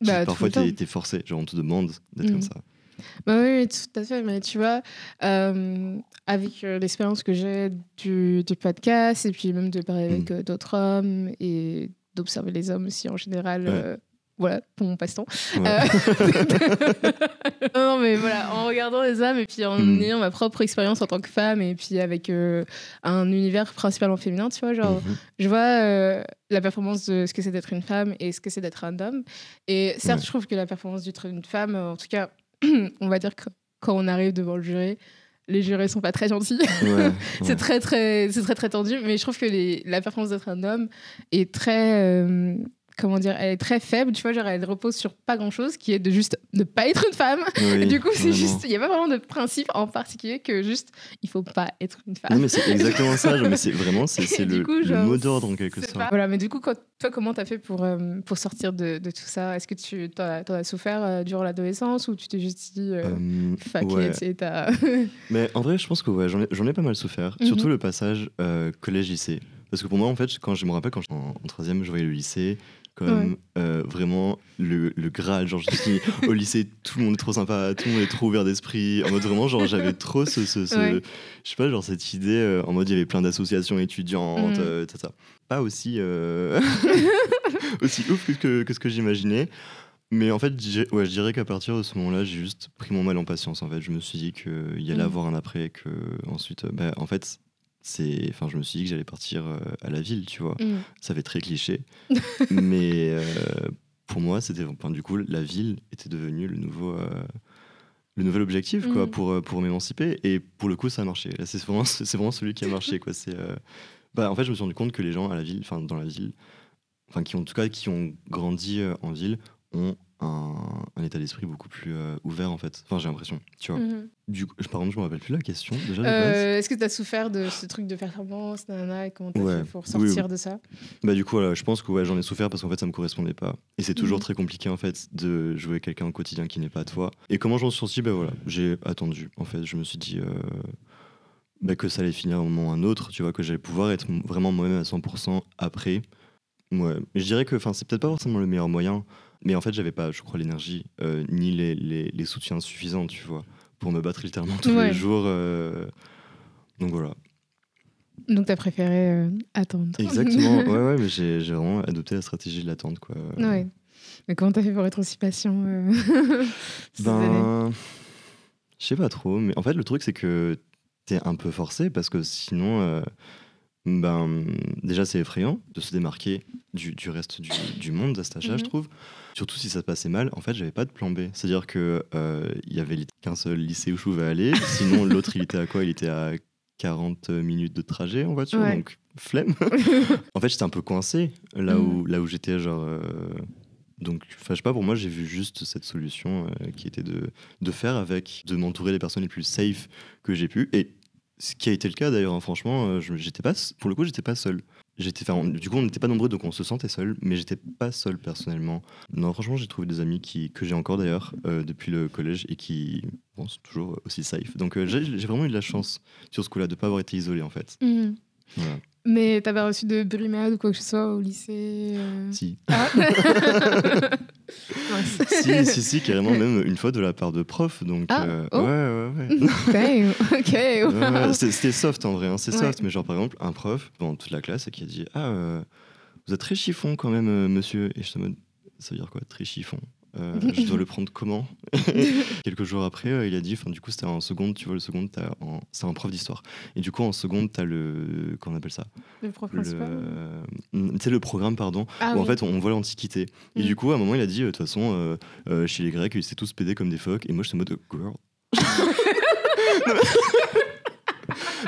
Bah, parfois, t'es t'es forcé. Genre, on te demande d'être Mhm. comme ça. Bah oui, tout à fait. Mais tu vois, euh, avec euh, l'expérience que j'ai du, du podcast et puis même de parler avec Mm. euh, d'autres hommes et d'observer les hommes aussi en général, Ouais. euh, voilà, pour mon passe-temps. Ouais. Euh, non, mais voilà, en regardant les hommes et puis en Mm. ayant ma propre expérience en tant que femme et puis avec euh, un univers principalement féminin, tu vois, genre, Mhm. je vois euh, la performance de ce que c'est d'être une femme et ce que c'est d'être un homme. Et certes, Ouais. je trouve que la performance d'être une femme, en tout cas, on va dire que quand on arrive devant le jury, les jurés sont pas très gentils. Ouais, c'est ouais. très très c'est très très tendu mais je trouve que les, la performance d'être un homme est très euh, comment dire elle est très faible tu vois genre elle repose sur pas grand chose qui est de juste ne pas être une femme Oui, du coup c'est juste il y a pas vraiment de principe en particulier que juste il faut pas être une femme Non, mais c'est exactement ça. genre, mais c'est vraiment c'est le, coup, le mot d'ordre en quelque sorte. pas- Voilà, mais du coup, quand, toi, comment t'as fait pour, euh, pour sortir de, de tout ça? Est-ce que tu t'en as, souffert euh, durant l'adolescence ou tu t'es juste dit euh, Euh, fuck ouais. it et t'as. Mais en vrai, je pense que ouais, j'en ai, ai pas mal souffert. Mhm. Surtout le passage collège-lycée. Parce que pour moi, en fait, quand je me rappelle, quand j'étais en, en troisième, je voyais le lycée comme euh, vraiment le, le Graal. Genre, je dit, au lycée, tout le monde est trop sympa, tout le monde est trop ouvert d'esprit. En mode vraiment, genre, j'avais trop ce. ce, ce- Ouais. Je sais pas, genre, cette idée, euh, en mode, il y avait plein d'associations étudiantes, Mhm. euh, ça. Pas aussi, euh, aussi ouf que, que, que ce que j'imaginais. Mais en fait, ouais, je dirais qu'à partir de ce moment-là, j'ai juste pris mon mal en patience. En fait, je me suis dit qu'il y allait Mhm. avoir un après, et que ensuite, bah, en fait, c'est, enfin, je me suis dit que j'allais partir euh, à la ville, tu vois. Mm. Ça fait très cliché, mais euh, pour moi, c'était, enfin, du coup, la ville était devenue le nouveau, euh, le nouvel objectif, quoi, Mhm. pour pour m'émanciper. Et pour le coup, ça a marché. Là, c'est vraiment, c'est vraiment celui qui a marché, quoi. C'est, euh, bah, en fait, je me suis rendu compte que les gens à la ville, enfin, dans la ville, enfin, qui ont, en tout cas, qui ont grandi en ville, ont un, un état d'esprit beaucoup plus euh, ouvert, en fait. Enfin, j'ai l'impression, tu vois. Mhm. Du coup, je- par contre, je me rappelle plus la question déjà. Euh, Est-ce que t'as souffert de ce truc de performance, nanana, et comment t'as Ouais. fait pour sortir oui. de ça? Bah du coup voilà, je pense que ouais, j'en ai souffert parce qu'en fait ça me correspondait pas. Et c'est toujours Mhm. très compliqué en fait de jouer quelqu'un au quotidien qui n'est pas toi. Et comment j'en suis sorti? Bah voilà, j'ai attendu. En fait, je me suis dit euh, bah, que ça allait finir à un moment ou à un autre, tu vois, que j'allais pouvoir être vraiment moi-même à 100% après. Ouais, je dirais que c'est peut-être pas forcément le meilleur moyen, mais en fait j'avais pas, je crois, l'énergie euh, ni les, les, les soutiens suffisants, tu vois, pour me battre littéralement tous Ouais. les jours. euh, Donc voilà. Donc t'as préféré euh, attendre. Exactement. ouais, ouais, mais j'ai vraiment adopté la stratégie de l'attente, quoi. ouais. Mais comment t'as fait pour être aussi patient ces Ben, je sais pas trop, mais en fait le truc c'est que t'es un peu forcé parce que sinon, ben, déjà, c'est effrayant de se démarquer du, du reste du, du monde à cet âge-là, je Mhm. trouve. Surtout si ça se passait mal, en fait, j'avais pas de plan B. C'est-à-dire que euh, il y avait qu'un seul lycée où je pouvais aller. Sinon, l'autre, il était à quoi? Il était à 40 minutes de trajet en voiture, Ouais. donc flemme. en fait, j'étais un peu coincé là Mhm. où, là où j'étais, genre. euh, donc, je sais pas, pour moi, j'ai vu juste cette solution euh, qui était de, de faire avec, de m'entourer des personnes les plus safe que j'ai pu. Et ce qui a été le cas d'ailleurs, hein, franchement, euh, j'étais pas, pour le coup, j'étais pas seul. J'étais, enfin, du coup, on n'était pas nombreux, donc on se sentait seul, mais j'étais pas seul personnellement. Non, franchement, j'ai trouvé des amis qui, que j'ai encore d'ailleurs euh, depuis le collège et qui bon, sont toujours aussi safe. Donc euh, j'ai vraiment eu de la chance sur ce coup-là de pas avoir été isolé en fait. Mhm. Voilà. Mais t'as pas reçu de brimade ou quoi que ce soit au lycée euh Si. Ah si, si, si, carrément, même une fois de la part de prof. Donc, Ah, euh, oh. ouais, ouais, ouais. Damn, ok. Ouais, wow. ouais, c'était soft en vrai, hein, c'est soft. Mais genre, par exemple, un prof, pendant toute la classe, qui a dit Ah, euh, vous êtes très chiffon quand même, euh, monsieur. Et je suis en mode Ça veut dire quoi, très chiffon? Euh, Je dois le prendre comment Quelques jours après, euh, il a dit Enfin, du coup, c'était en seconde, tu vois, le seconde, en- c'est un prof d'histoire. Et du coup, en seconde, t'as le. Comment on appelle ça? Le prof le, principal. Mm, Tu sais, le programme, pardon, Ah où en fait on voit l'Antiquité. Et Mm. du coup, à un moment, il a dit, euh, de toute façon, euh, chez les Grecs, ils étaient tous pédés comme des phoques. Et moi, j'étais en mode, girl.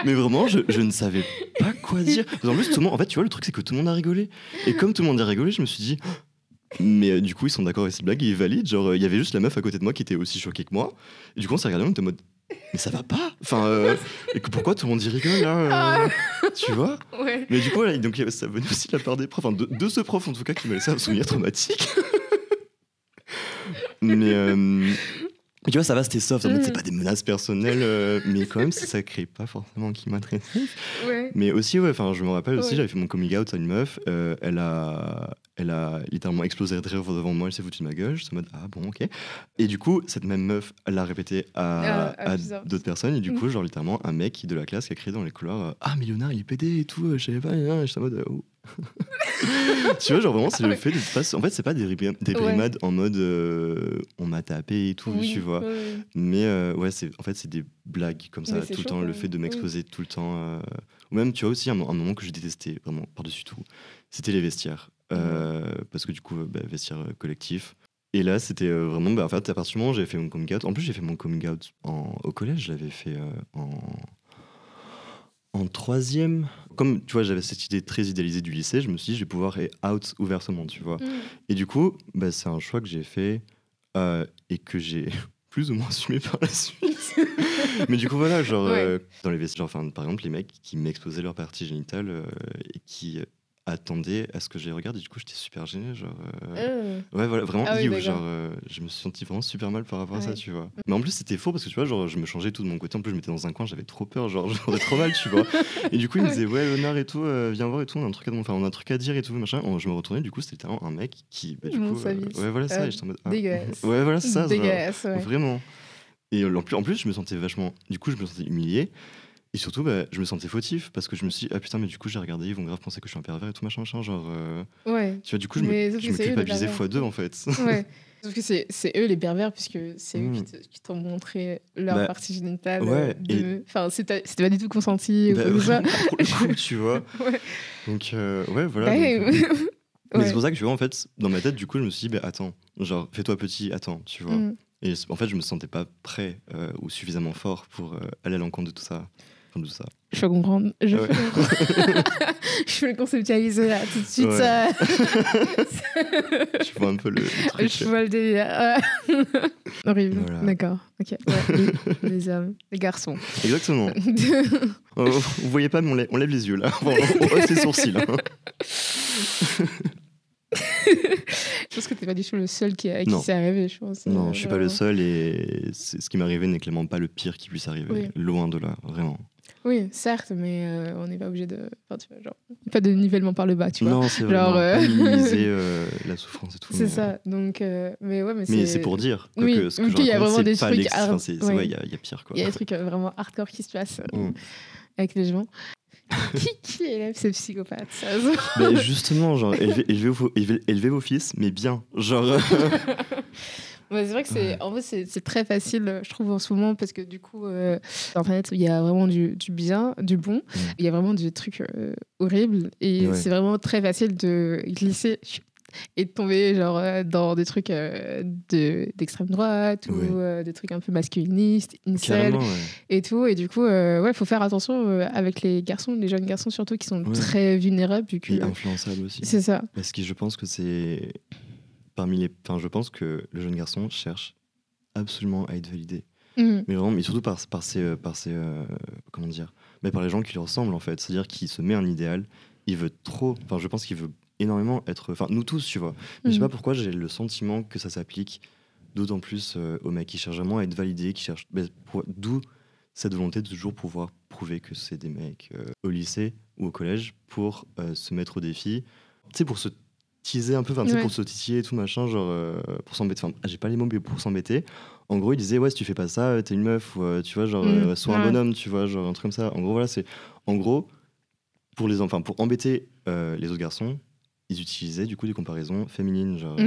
Mais vraiment, je, je ne savais pas quoi dire. En plus, tout le monde, en fait, tu vois, le truc, c'est que tout le monde a rigolé. Et comme tout le monde a rigolé, je me suis dit, mais euh, du coup, ils sont d'accord avec cette blague, ils valident. Genre, euh, il y avait juste la meuf à côté de moi qui était aussi choquée que moi. Et du coup, on s'est regardé, on était en mode, mais ça va pas? Enfin, euh, et que pourquoi tout le monde y rigole là euh, Tu vois? Ouais. mais du coup, voilà, donc il ça venait aussi de la part des profs, enfin, de, de ce prof en tout cas, qui m'a laissé un souvenir traumatique. mais, euh, mais tu vois, ça va, c'était soft. En c'est Mm. pas des menaces personnelles, euh, mais quand même, ça crée pas forcément qui m'intéresse. Ouais. Mais aussi, ouais, enfin, je me rappelle aussi, j'avais fait mon coming out à une meuf. euh, elle a, elle a littéralement explosé de rire devant moi. Elle s'est foutue de ma gueule. J'étais en mode ah bon, ok. Et du coup, cette même meuf, elle l'a répété à, Ah, à à plusieurs. d'autres personnes. Et du coup, genre littéralement, un mec de la classe qui a crié dans les couloirs euh, ah mais Léonard, il est pédé et tout. Je savais pas. J'étais en mode oh. tu vois, genre vraiment, c'est le fait de pas. En fait, c'est pas des, ribri- des Ouais. en mode euh, on m'a tapé et tout, Oui, tu vois. ouais. Mais euh, ouais, c'est en fait c'est des blagues comme ça tout le temps, le fait de m'exposer tout le temps. euh, Ou même tu vois aussi un, mo- un moment que je détestais vraiment par-dessus tout, c'était les vestiaires, parce que du coup bah, vestiaire collectif. Et là c'était vraiment, bah, en fait à partir du moment où j'avais fait mon coming out, en plus j'ai fait mon coming out en- au collège, je l'avais fait en en troisième. Comme tu vois, j'avais cette idée très idéalisée du lycée, je me suis dit je vais pouvoir être out ouvertement, tu vois. Mm. Et du coup, bah, c'est un choix que j'ai fait euh, et que j'ai plus ou moins assumé par la suite. Mais du coup, voilà, genre, Ouais. euh, dans les enfin, par exemple, les mecs qui m'exposaient leur partie génitale euh, et qui attendaient à ce que je les regarde, et du coup, j'étais super gêné. Genre, euh, Euh, Ouais, voilà, vraiment, Ah oui, genre, euh, je me suis senti vraiment super mal par rapport à ça, tu vois. Mais en plus, c'était faux parce que tu vois, genre, je me changeais tout de mon côté. En plus, je m'étais dans un coin, j'avais trop peur, genre, j'aurais trop mal, tu vois. Et du coup, il me disait, ouais, Léonard et tout, euh, viens voir et tout, on a un truc à, enfin, on a un truc à dire et tout, machin. Je me retournais, du coup, c'était un, un mec qui, bah, du coup, ouais, voilà ça, et en mode, ah, dégueulasse. Ouais, voilà, ça, genre, Dégueulasse, ouais. vraiment. Et en plus, en plus, je me sentais vachement, du coup, je me sentais humilié. Et surtout, bah, je me sentais fautif parce que je me suis dit, ah putain, mais du coup, j'ai regardé, ils vont grave penser que je suis un pervers et tout, machin, machin. Genre, euh, Ouais. tu vois, du coup, je Mais me, je me culpabilisais pervers. fois deux, en fait. ouais. Sauf que c'est eux les pervers, puisque c'est eux qui Mm. t'ont montré leur Bah, partie génitale. ouais, euh, de- Enfin, c'était c'était pas du tout consenti. ou Bah, quoi pour le coup, tu vois. Ouais. Donc, euh, ouais, voilà. Donc, Mais c'est pour ça que tu vois, en fait, dans ma tête, du coup, je me suis dit, bah, attends, genre, fais-toi petit, attends, tu vois. Mm. Et en fait, je me sentais pas prêt euh, ou suffisamment fort pour aller à l'encontre de tout ça. De tout ça. Je peux comprendre. Je, Ouais. peux comprendre. je peux le conceptualiser là tout de suite. Ouais. ça. Tu vois un peu le, le truc. je vois le délire. Ouais. Horrible. Voilà. D'accord. Ok. Ouais. les, hommes, les garçons. Exactement. Euh, vous voyez pas, mais on lève, on lève les yeux là. Bon, on hausse les sourcils. hein. je pense que t'es pas du tout le seul qui, à qui c'est arrivé, je pense. Non, Euh, je suis pas le seul et ce qui m'est arrivé n'est clairement pas le pire qui puisse arriver. Oui. Loin de là, vraiment. Oui, certes, mais euh, on n'est pas obligé de. Enfin, tu vois, genre, pas de nivellement par le bas, tu vois. non, c'est Genre, vraiment euh, minimiser euh, la souffrance et tout. C'est mais- ça. Donc, euh, mais ouais, mais, Mais c'est pour dire que, Oui, que ce que ok, je il y a vraiment des c'est trucs à- enfin, c'est- c'est- ouais. ouais, il y, a- il y a pire quoi. Il y a des trucs euh, vraiment hardcore qui se passent euh, Mm. avec les gens. qui, qui élève ces psychopathes ça Mais justement, genre, élevez, élevez vos, élevez- élevez vos fils, mais bien. Genre, Ouais, c'est vrai que c'est en vrai c'est c'est très facile je trouve en ce moment parce que du coup euh, sur internet il y a vraiment du, du bien du bon il y a vraiment des trucs euh, horribles et Ouais. c'est vraiment très facile de glisser et de tomber genre euh, dans des trucs euh, de d'extrême droite ou euh, des trucs un peu masculinistes incel ouais. et tout et du coup euh, ouais faut faire attention euh, avec les garçons les jeunes garçons surtout qui sont Ouais. très vulnérables vu que Et influençable aussi. c'est ça Parce que je pense que c'est parmi les. Enfin, je pense que le jeune garçon cherche absolument à être validé. Mhm. Mais vraiment, mais surtout par, par ses, euh, par ses euh, comment dire, mais par les gens qui lui ressemblent en fait. C'est-à-dire qu'il se met un idéal, il veut trop. Enfin, je pense qu'il veut énormément être. Enfin, nous tous, tu vois. Mais je sais Mhm. pas pourquoi j'ai le sentiment que ça s'applique d'autant plus euh, aux mecs qui cherchent vraiment à être validés, qui cherchent. pour- D'où cette volonté de toujours pouvoir prouver que c'est des mecs euh, au lycée ou au collège pour euh, se mettre au défi. Tu sais, pour se teaser un peu, enfin, Ouais. pour se titiller et tout machin, genre euh, pour s'embêter. Enfin, j'ai pas les mots, mais pour s'embêter. En gros, il disait, ouais, si tu fais pas ça, euh, t'es une meuf, ou euh, tu vois, genre, euh, sois un bonhomme, tu vois, genre un truc comme ça. En gros, voilà, c'est. En gros, pour les enfants, pour embêter les autres garçons, ils utilisaient du coup des comparaisons féminines, genre.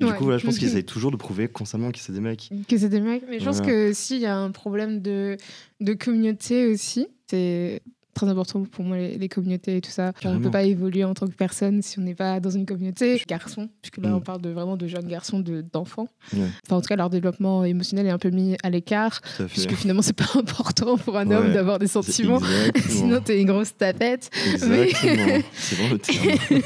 Et du coup, voilà, je pense qu'ils Mhm. essayent toujours de prouver constamment que c'est des mecs. que c'est des mecs. Mais je pense que s'il y a un problème de, de communauté aussi, c'est très important pour moi les, les communautés et tout ça. Genre, on ne peut pas évoluer en tant que personne si on n'est pas dans une communauté. Garçons, puisque là Mm. on parle de, vraiment de jeunes garçons, de- d'enfants. Ouais. Enfin, en tout cas, leur développement émotionnel est un peu mis à l'écart, puisque finalement c'est pas important pour un homme d'avoir des sentiments. Sinon, t'es une grosse tapette. Exactement. C'est bon le terme.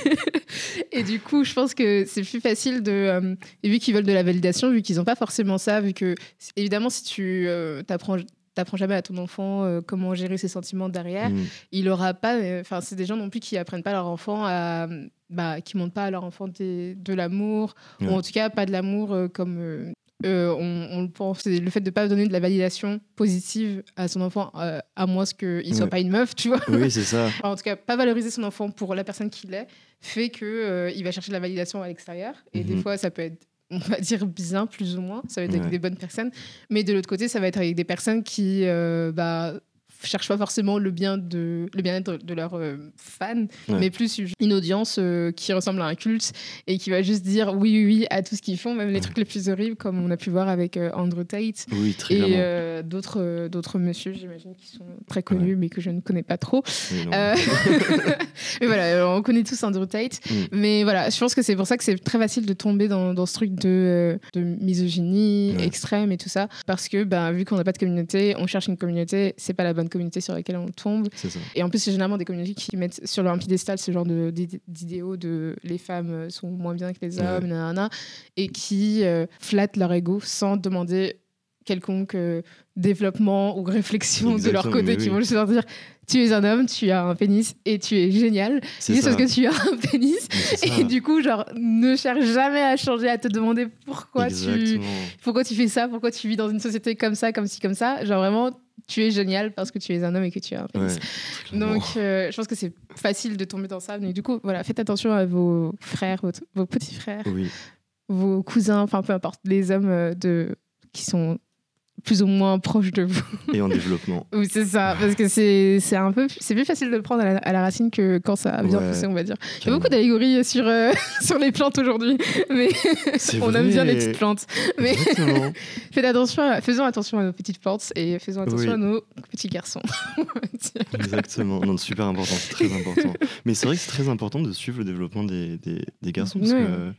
et du coup, je pense que c'est plus facile de. euh, et vu qu'ils veulent de la validation, vu qu'ils n'ont pas forcément ça, vu que, évidemment, si tu euh, t'apprends. T'apprends jamais à ton enfant euh, comment gérer ses sentiments derrière. Mm. Il aura pas. euh, Enfin, c'est des gens non plus qui apprennent pas à leur enfant à, bah, qui montrent pas à leur enfant des- de l'amour Ouais. ou en tout cas pas de l'amour euh, comme on, on le pense. Le fait de pas donner de la validation positive à son enfant, à moins qu'il soit Ouais. pas une meuf, tu vois. Oui, c'est ça. En tout cas, pas valoriser son enfant pour la personne qu'il est, fait que euh, il va chercher de la validation à l'extérieur. Et des Mhm. fois, ça peut être, on va dire, bien, plus ou moins. Ça va être avec Ouais. des bonnes personnes. Mais de l'autre côté, ça va être avec des personnes qui euh, bah, cherchent pas forcément le bien de le bien-être de leurs euh, fans, Ouais. mais plus une audience euh, qui ressemble à un culte et qui va juste dire oui, oui, oui à tout ce qu'ils font, même les trucs les plus horribles, comme on a pu voir avec euh, Andrew Tate Oui, très et d'autres d'autres messieurs, j'imagine, qui sont très connus, mais que je ne connais pas trop. Mais voilà, on connaît tous Andrew Tate. Mm. Mais voilà, je pense que c'est pour ça que c'est très facile de tomber dans, dans ce truc de, de misogynie Ouais. extrême et tout ça. Parce que ben, vu qu'on n'a pas de communauté, on cherche une communauté, c'est pas la bonne communauté sur laquelle on tombe. Et en plus, c'est généralement des communautés qui mettent sur leur piédestal ce genre d'idéaux de les femmes sont moins bien que les Ouais. hommes, nanana, et qui euh, flattent leur ego sans demander quelconque euh, développement ou réflexion de leur côté, qui oui. vont juste leur dire tu es un homme, tu as un pénis et tu es génial. C'est Juste parce que tu as un pénis. Ça. Et du coup, genre, ne cherche jamais à changer, à te demander pourquoi tu, pourquoi tu fais ça, pourquoi tu vis dans une société comme ça, comme ci, comme ça. Genre vraiment, tu es génial parce que tu es un homme et que tu as un pénis. Ouais. Donc, euh, je pense que c'est facile de tomber dans ça. Mais du coup, voilà, faites attention à vos frères, vos, vos petits frères, Oui, vos cousins, enfin peu importe, les hommes euh, de, qui sont plus ou moins proches de vous. et en développement. Oui, c'est ça, parce que c'est c'est un peu, c'est plus facile de le prendre à la, à la racine que quand ça a bien Ouais. poussé, on va dire. Il y a beaucoup d'allégories sur, euh, sur les plantes aujourd'hui, mais on aime bien les petites plantes. Mais faites attention, à- faisons attention à nos petites plantes et faisons attention Oui. à nos petits garçons. Exactement. Non, super important, c'est très important. Mais c'est vrai que c'est très important de suivre le développement des, des, des garçons parce Ouais. que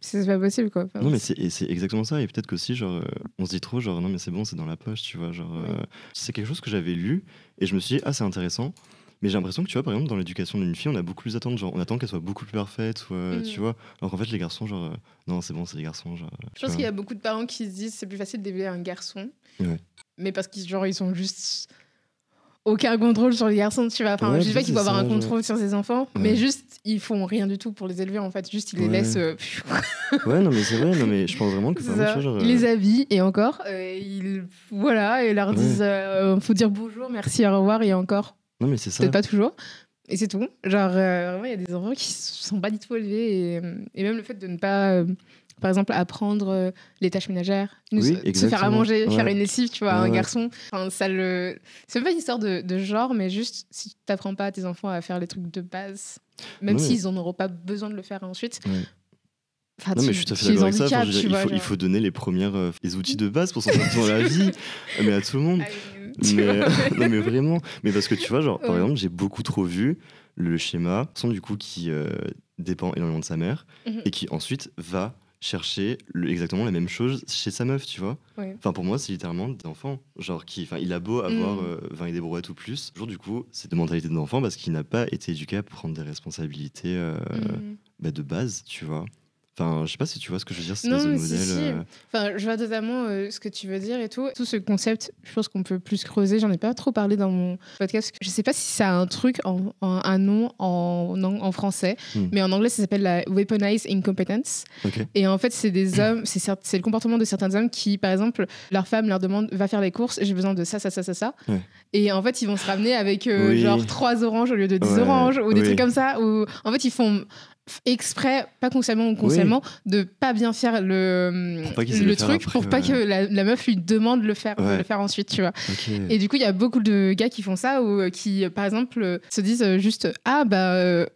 c'est pas possible, quoi. Enfin, Non, mais c'est exactement ça. Et peut-être qu'aussi, genre, euh, on se dit trop, genre, non, mais c'est bon, c'est dans la poche, tu vois. Genre, euh, c'est quelque chose que j'avais lu et je me suis dit, ah, c'est intéressant. Mais j'ai l'impression que, tu vois, par exemple, dans l'éducation d'une fille, on a beaucoup plus d'attentes. Genre, on attend qu'elle soit beaucoup plus parfaite, ou, euh, Mm. tu vois. Alors qu'en fait, les garçons, genre, euh, non, c'est bon, c'est les garçons. Genre, Je pense qu'il y a beaucoup de parents qui se disent c'est plus facile d'élever un garçon. Ouais. Mais parce qu'ils genre, ils sont juste aucun contrôle sur les garçons, tu vois. Enfin, Ouais, je dis pas qu'il faut avoir ça, un contrôle sur ses enfants, Ouais. mais juste, ils font rien du tout pour les élever, en fait. Juste, ils les laissent. euh, Ouais, non, mais c'est vrai, non, mais je pense vraiment que, c'est ça. genre, Ils les euh, habillent, et encore, euh, ils. Voilà, et leur disent euh, faut dire bonjour, merci, au revoir, et encore. non, mais c'est ça. Peut-être pas toujours. Et c'est tout. Genre, euh, vraiment, il y a des enfants qui sont pas du tout élevés. Et, et même le fait de ne pas, euh, par exemple, apprendre euh, les tâches ménagères, nous- Oui, se faire à manger, faire une lessive, tu vois, Ouais, un ouais. garçon. Enfin, ça le... C'est pas une histoire de, de genre, mais juste si tu t'apprends pas à tes enfants à faire les trucs de base, même s'ils en auront pas besoin de le faire ensuite, enfin, Non, mais tu- je suis tout à fait d'accord avec ça. Enfin, dire, il, vois, faut, il faut donner les premières euh, les outils de base pour s'en sortir dans la vie, mais à tout le monde. Tu Mais, non, mais vraiment. Mais parce que tu vois, genre, par exemple, j'ai beaucoup trop vu le schéma, son du coup qui euh, dépend énormément de sa mère Mhm. et qui ensuite va chercher le- exactement la même chose chez sa meuf, tu vois. Enfin, pour moi, c'est littéralement des enfants. Genre, qui, enfin, il a beau avoir Mhm. euh, 20 et des brouettes ou plus, toujours du coup, c'est de mentalité d'enfant parce qu'il n'a pas été éduqué à prendre des responsabilités euh, Mhm. bah, de base, tu vois. Enfin, je sais pas si tu vois ce que je veux dire, Non, des mais si, modèles. si. euh, Enfin, je vois totalement euh, ce que tu veux dire et tout. Tout ce concept, je pense qu'on peut plus creuser. J'en ai pas trop parlé dans mon podcast. Je sais pas si ça a un truc, en, en- un nom en, en, français, Hmm. mais en anglais, ça s'appelle la weaponized incompetence. Ok. Et en fait, c'est des hommes, c'est le comportement de certains hommes qui, par exemple, leur femme leur demande va faire les courses, j'ai besoin de ça, ça, ça, ça, ça. Ouais. Et en fait, ils vont se ramener avec euh, Oui. genre trois oranges au lieu de 10 Ouais, oranges ou des oui. trucs comme ça. Ou en fait, ils font exprès, pas consciemment ou consciemment, de pas bien faire le, Pour le le faire truc après, pour pas ouais. que la, la meuf lui demande de le faire, de le faire ensuite, tu vois. Et du coup, il y a beaucoup de gars qui font ça ou euh, qui, euh, par exemple, euh, se disent juste Ah, bah, euh,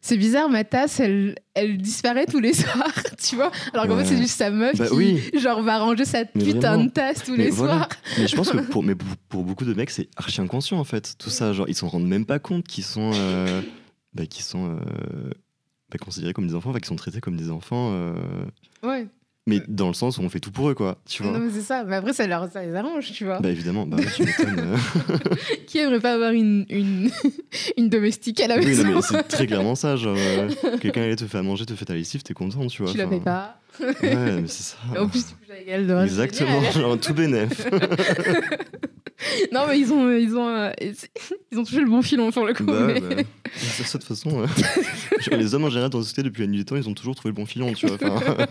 c'est bizarre, ma tasse, elle, elle disparaît tous les soirs, tu vois. Alors qu'en Ouais. fait, c'est juste sa meuf Bah qui, oui. genre, va ranger sa Mais putain vraiment. de tasse tous Mais les voilà. soirs. Mais je pense que pour, mais pour, pour beaucoup de mecs, c'est archi inconscient en fait. Tout ça, genre, ils s'en rendent même pas compte qu'ils sont, euh, bah, qu'ils sont euh, considérés comme des enfants, enfin, qu'ils sont traités comme des enfants. euh, Ouais, mais dans le sens où on fait tout pour eux, quoi. Tu vois non, mais c'est ça. Mais après, ça, leur, ça les arrange, tu vois. Bah évidemment, bah tu m'étonnes. Qui aimerait pas avoir une, une, une domestique à la oui, maison mais c'est très clairement ça. Genre, euh, quelqu'un te faire manger, te fait ta lessive, t'es content, tu vois. Tu la payes pas. Ouais, mais c'est ça. En plus, tu c'est Exactement, genre tout bénef. Non, mais ils ont, ils ont, euh, ils ont touché le bon filon pour le coup. bah, mais- bah, de toute façon. euh. Genre, les hommes en général dans la société depuis la nuit des temps, ils ont toujours trouvé le bon filon, tu vois. enfin.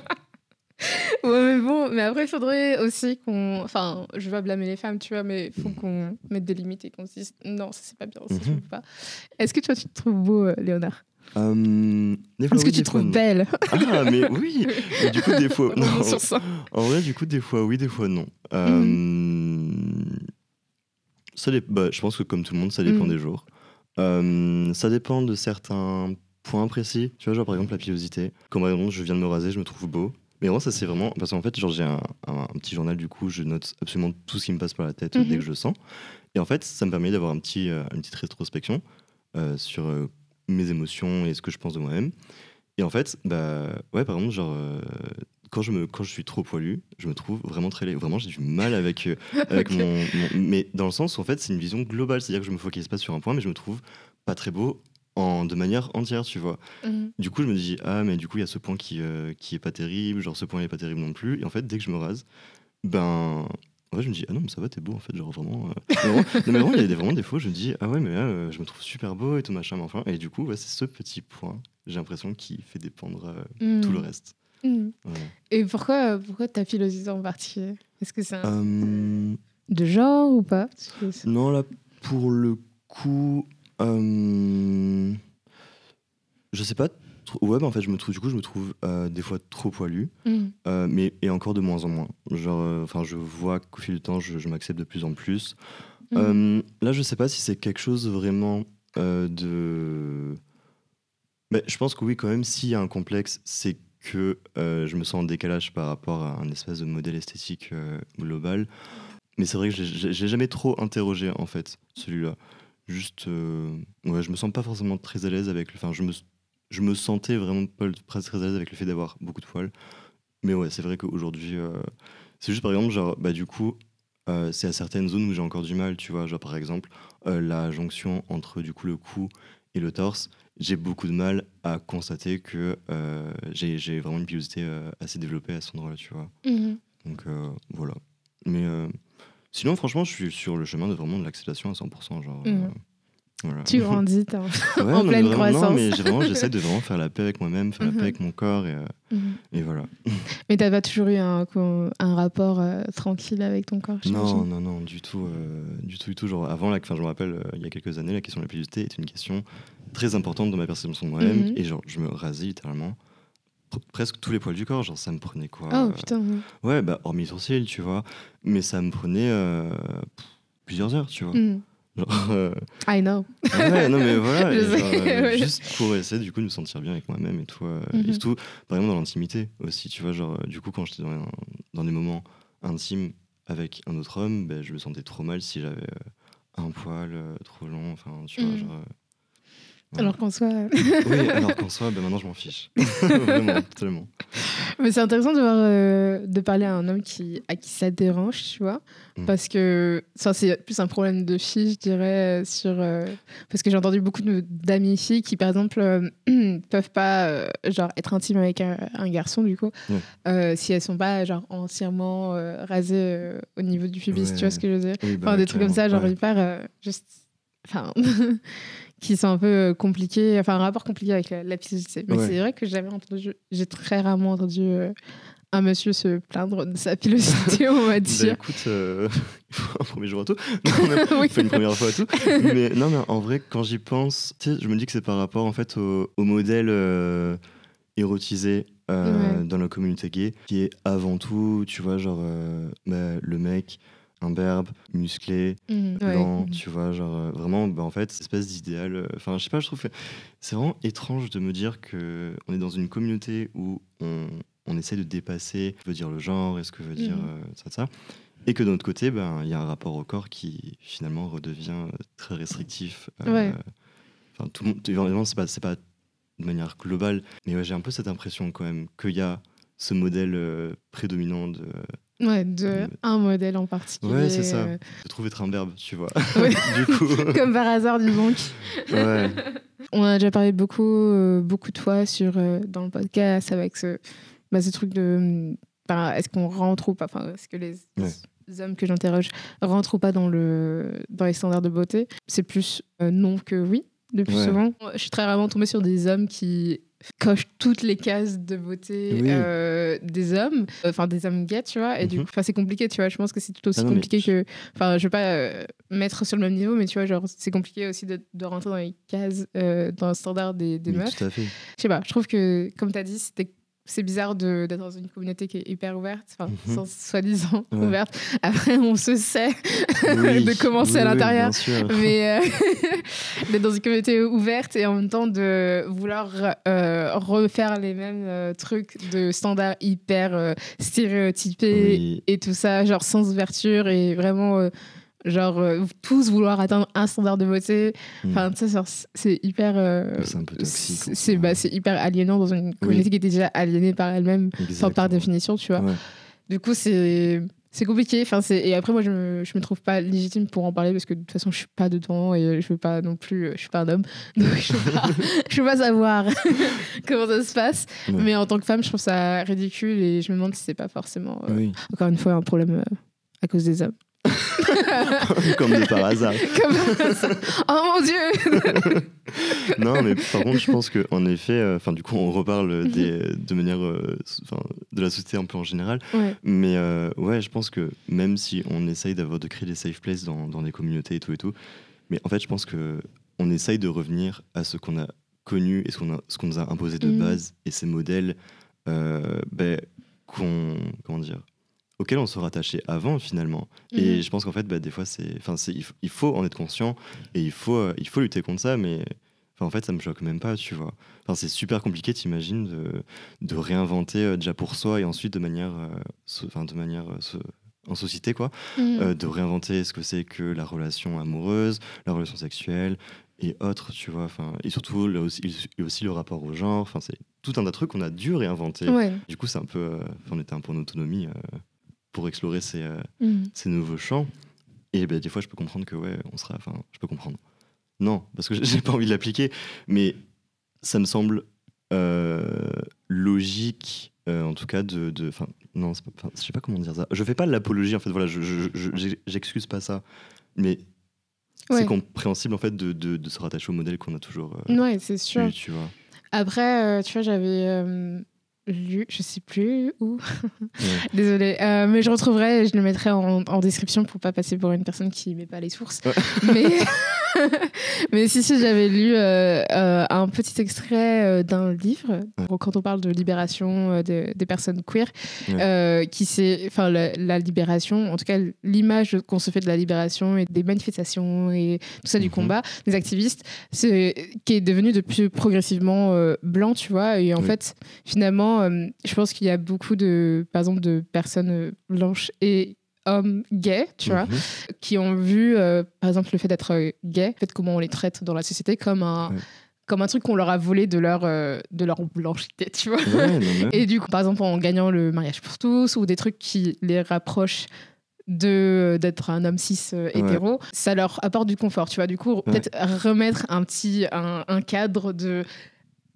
Ouais, mais bon, mais après, il faudrait aussi qu'on. Enfin, je vais pas blâmer les femmes, tu vois, mais il faut qu'on mette des limites et qu'on se dise non, ça c'est pas bien, ça je Mhm. veux pas. Est-ce que toi, tu te trouves beau, euh, Léonard? Euh, Est-ce que tu te trouves non. belle Ah, mais oui Mais Du coup, des fois. non. Revenons sur ça. En vrai, du coup, des fois oui, des fois non. Euh, ça bah, je pense que comme tout le monde, ça dépend Mhm. des jours. Euh, ça dépend de certains points précis. Tu vois, genre par exemple la pilosité. Comme par exemple, je viens de me raser, je me trouve beau. Mais moi, ça c'est vraiment. Parce qu'en fait, genre, j'ai un, un- un petit journal, du coup, je note absolument tout ce qui me passe par la tête dès que je le sens. Et en fait, ça me permet d'avoir un petit, euh, une petite rétrospection euh, sur mes émotions et ce que je pense de moi-même. Et en fait, bah, ouais, par exemple, genre, quand, je me, quand je suis trop poilu, je me trouve vraiment très laid. Vraiment, j'ai du mal avec, euh, avec mon, mon- Mais dans le sens en fait, c'est une vision globale. C'est-à-dire que je me focalise pas sur un point, mais je me trouve pas très beau en, de manière entière, tu vois. Mhm. Du coup, je me dis, ah, mais du coup, il y a ce point qui, euh, qui est pas terrible, genre ce point, il est pas terrible non plus. Et en fait, dès que je me rase, ben. En je me dis, ah non, mais ça va, t'es beau, en fait, genre vraiment. euh, vraiment, non, mais vraiment, il y a des, vraiment des fois, je me dis, ah ouais, mais là, euh, je me trouve super beau et tout machin, mais enfin. Et du coup, ouais, c'est ce petit point, j'ai l'impression, qui fait dépendre tout le Mhm. reste. Voilà. Et pourquoi, pourquoi ta pilosité en particulier? Est-ce que c'est un... Euh, de genre ou pas? Non, là, pour le coup, euh, je sais pas. Ouais, bah, en fait, je me trouve, du coup, je me trouve euh, des fois trop poilu. Mhm. Euh, mais et encore de moins en moins. Genre, enfin, je vois qu'au fil du temps, je, je m'accepte de plus en plus. Euh, là, je sais pas si c'est quelque chose vraiment de. Mais je pense que oui, quand même, s'il y a un complexe, c'est que euh, je me sens en décalage par rapport à un espèce de modèle esthétique euh, global. Mais c'est vrai que j'ai- jamais trop interrogé en fait celui-là. Juste, euh, ouais, je me sens pas forcément très à l'aise avec. le- Enfin, je me, je me sentais vraiment pas très, à l'aise avec le fait d'avoir beaucoup de poils. Mais ouais, c'est vrai qu'aujourd'hui, euh, c'est juste par exemple, bah du coup, c'est à certaines zones où j'ai encore du mal, tu vois, genre par exemple, la jonction entre du coup le cou et le torse, j'ai beaucoup de mal à constater que euh, j'ai vraiment une pilosité euh, assez développée à cet endroit-là, tu vois. Mhm. Donc euh, voilà. Mais sinon, franchement, je suis sur le chemin de vraiment de l'acceptation à 100%, genre. Mhm. Voilà. Tu grandis, Ouais, en non, pleine vraiment, croissance. Non, mais vraiment, j'essaie de vraiment faire la paix avec moi-même, faire la Mhm. paix avec mon corps et, euh, Mhm. et voilà. Mais t'as pas toujours eu un, rapport euh, tranquille avec ton corps Non, non, non, du tout, euh, du tout, du tout. Genre avant, la, enfin, je me rappelle, euh, il y a quelques années, la question de la pilosité était une question très importante dans ma perception de moi-même. Mhm. Et genre, je me rasais littéralement pr- presque tous les poils du corps. Genre, ça me prenait quoi Oh putain. ouais. Bah, hormis les sourcils, tu vois. Mais ça me prenait euh, plusieurs heures, tu vois. Genre, euh, I know. ouais, non, mais voilà. Sais, euh. Juste pour essayer, du coup, de me sentir bien avec moi-même et tout. euh, Mhm. Et surtout, par exemple, dans l'intimité aussi, tu vois, genre, du coup, quand j'étais dans, des moments intimes avec un autre homme, ben, je me sentais trop mal si j'avais un poil trop long, enfin, tu vois, Mhm. genre. Euh, voilà. Alors qu'en soi. Oui, alors qu'en soi, ben, maintenant, je m'en fiche. Vraiment, totalement. Mais c'est intéressant de, voir, euh, de parler à un homme qui, à qui ça dérange, tu vois. Mm. Parce que ça, c'est plus un problème de filles, je dirais. euh, Sur, euh, parce que j'ai entendu beaucoup d'amis filles qui, par exemple, euh, peuvent pas euh, genre, être intimes avec un, un garçon, du coup, euh, si elles sont pas genre, entièrement euh, rasées euh, au niveau du pubis, tu vois ce que je veux dire Oui, bah, Enfin, des trucs comme ça, genre ouais. hyper. euh, juste. Enfin. qui sont un peu euh, compliqués. Enfin, un rapport compliqué avec la, la pilosité. Mais Ouais. c'est vrai que j'avais entendu. J'ai très rarement entendu euh, un monsieur se plaindre de sa pilosité, on va Bah, dire. écoute, euh, il faut un premier jour à tout. Non, Oui. une première fois à tout. Mais non, mais en vrai, quand j'y pense, je me dis que c'est par rapport en fait au, au modèle euh, érotisé euh, Ouais. dans la communauté gay, qui est avant tout, tu vois, genre bah, le mec imberbe, musclé, Mhm, ouais. blanc, tu vois, genre euh, vraiment, bah, en fait, cette espèce d'idéal. euh, Enfin, je sais pas, je trouve que c'est vraiment étrange de me dire que on est dans une communauté où on, on essaie de dépasser ce que veut dire le genre et ce que veut dire Mhm. euh, ça, ça. Et que de notre côté, ben, il y a un rapport au corps qui finalement redevient euh, très restrictif. euh, Ouais. Enfin, tout le monde, évidemment, c'est pas, c'est pas de manière globale, mais ouais, j'ai un peu cette impression quand même qu'il y a ce modèle euh, prédominant de, Ouais, de un modèle en particulier. Ouais, c'est ça. euh, de trouver être imberbe, tu vois. Ouais. du coup, Comme par hasard, disons. ouais. On a déjà parlé beaucoup, euh, beaucoup de fois sur, euh, dans le podcast avec ce, bah, ce truc de. hum, est-ce qu'on rentre ou pas? Enfin, est-ce que les Ouais. hommes que j'interroge rentrent ou pas dans, le, dans les standards de beauté? C'est plus euh, non que oui, le plus Ouais. souvent. Je suis très rarement tombée sur des hommes qui cochent toutes les cases de beauté Oui. euh, des hommes, enfin des hommes gays, tu vois. Et du Mhm. coup, c'est compliqué, tu vois. Je pense que c'est tout aussi Ah non, compliqué que. Enfin, je veux pas euh, mettre sur le même niveau, mais tu vois, genre, c'est compliqué aussi de, de rentrer dans les cases, euh, dans le standard des, des meufs. Tout à fait. Je sais pas, je trouve que, comme tu as dit, c'était c'est bizarre d'être dans une communauté qui est hyper ouverte, enfin, Mhm. sans- soi-disant Ouais. ouverte. Après, on se sait Oui. de commencer à Oui, oui, l'intérieur. sûr. mais euh, d'être dans une communauté ouverte et en même temps de vouloir euh, refaire les mêmes euh, trucs de standards hyper stéréotypés Oui. et tout ça, genre sans ouverture et vraiment, genre, euh, tous vouloir atteindre un standard de beauté. Mm. Enfin, genre, c'est hyper. euh, C'est un peu toxique, c'est- bah, c'est hyper aliénant dans une communauté qui était déjà aliénée par elle-même, enfin, par définition, tu vois. Ouais. Du coup, c'est. C'est compliqué. Enfin, c'est... Et après, moi, je me, je me trouve pas légitime pour en parler parce que de toute façon, je suis pas dedans et je veux pas non plus. Je suis pas un homme. Donc, je veux pas, je veux pas savoir comment ça se passe. Ouais. Mais en tant que femme, je trouve ça ridicule et je me demande si c'est pas forcément, euh, Oui. encore une fois, un problème à cause des hommes. Comme de par hasard. Comme... oh mon dieu non, mais par contre, je pense qu'en effet, euh, du coup, on reparle des, de manière, euh, de la société un peu en général. Ouais. Mais euh, ouais, je pense que même si on essaye d'avoir de créer des safe places dans, dans des communautés et tout et tout, mais en fait, je pense que on essaye de revenir à ce qu'on a connu et ce qu'on nous a imposé de Mhm. base et ces modèles, ben, qu'on, comment dire, auxquels on se rattachait avant finalement. Et Mhm. je pense qu'en fait, bah, des fois, c'est, enfin, c'est, il, faut, il faut en être conscient et il faut, euh, il faut lutter contre ça, mais en fait, ça me choque même pas, tu vois. Enfin, c'est super compliqué, t'imagines, de, de réinventer euh, déjà pour soi et ensuite de manière, euh, so- de manière so- en société, quoi, Mhm. de réinventer ce que c'est que la relation amoureuse, la relation sexuelle et autres, tu vois. Enfin, et surtout, là aussi, aussi le rapport au genre. Enfin, c'est tout un tas de trucs qu'on a dû réinventer. Ouais. Du coup, c'est un peu, on était un peu en autonomie pour explorer ces, euh, Mhm. ces nouveaux champs. Et ben, des fois, je peux comprendre que, ouais, on sera. Enfin, je peux comprendre. Non, parce que j'ai pas envie de l'appliquer, mais ça me semble euh, logique, euh, en tout cas, de. de- Enfin, non, pas- je sais pas comment dire ça. Je fais pas l'apologie, en fait, voilà, je- je- je- je- j'excuse pas ça. Mais Ouais. c'est compréhensible, en fait, de, de, de se rattacher au modèle qu'on a toujours euh, Ouais, c'est sûr. eu, tu vois. Après, tu vois, j'avais lu, je sais plus où, désolée, euh, mais je retrouverai et je le mettrai en, en description pour pas passer pour une personne qui met pas les sources. Ouais. Mais Mais si, si, j'avais lu euh, euh, un petit extrait euh, d'un livre, quand on parle de libération de- des personnes queer, qui c'est, enfin, la, la libération, en tout cas, l'image qu'on se fait de la libération et des manifestations et tout ça du Mhm. combat, des activistes, c'est, qui est devenu de plus progressivement blanc, tu vois. Et en Oui. fait, finalement, je pense qu'il y a beaucoup de, par exemple, de personnes blanches et hommes gays, tu vois, Mhm. qui ont vu, euh, par exemple, le fait d'être euh, gay, le fait comment on les traite dans la société comme un, Ouais. comme un truc qu'on leur a volé de leur, euh, de leur blanchité, tu vois. Ouais, Et du coup, par exemple, en gagnant le mariage pour tous ou des trucs qui les rapprochent de d'être un homme cis euh, Ouais. hétéro, ça leur apporte du confort, tu vois. Du coup, peut-être remettre un petit un, un cadre de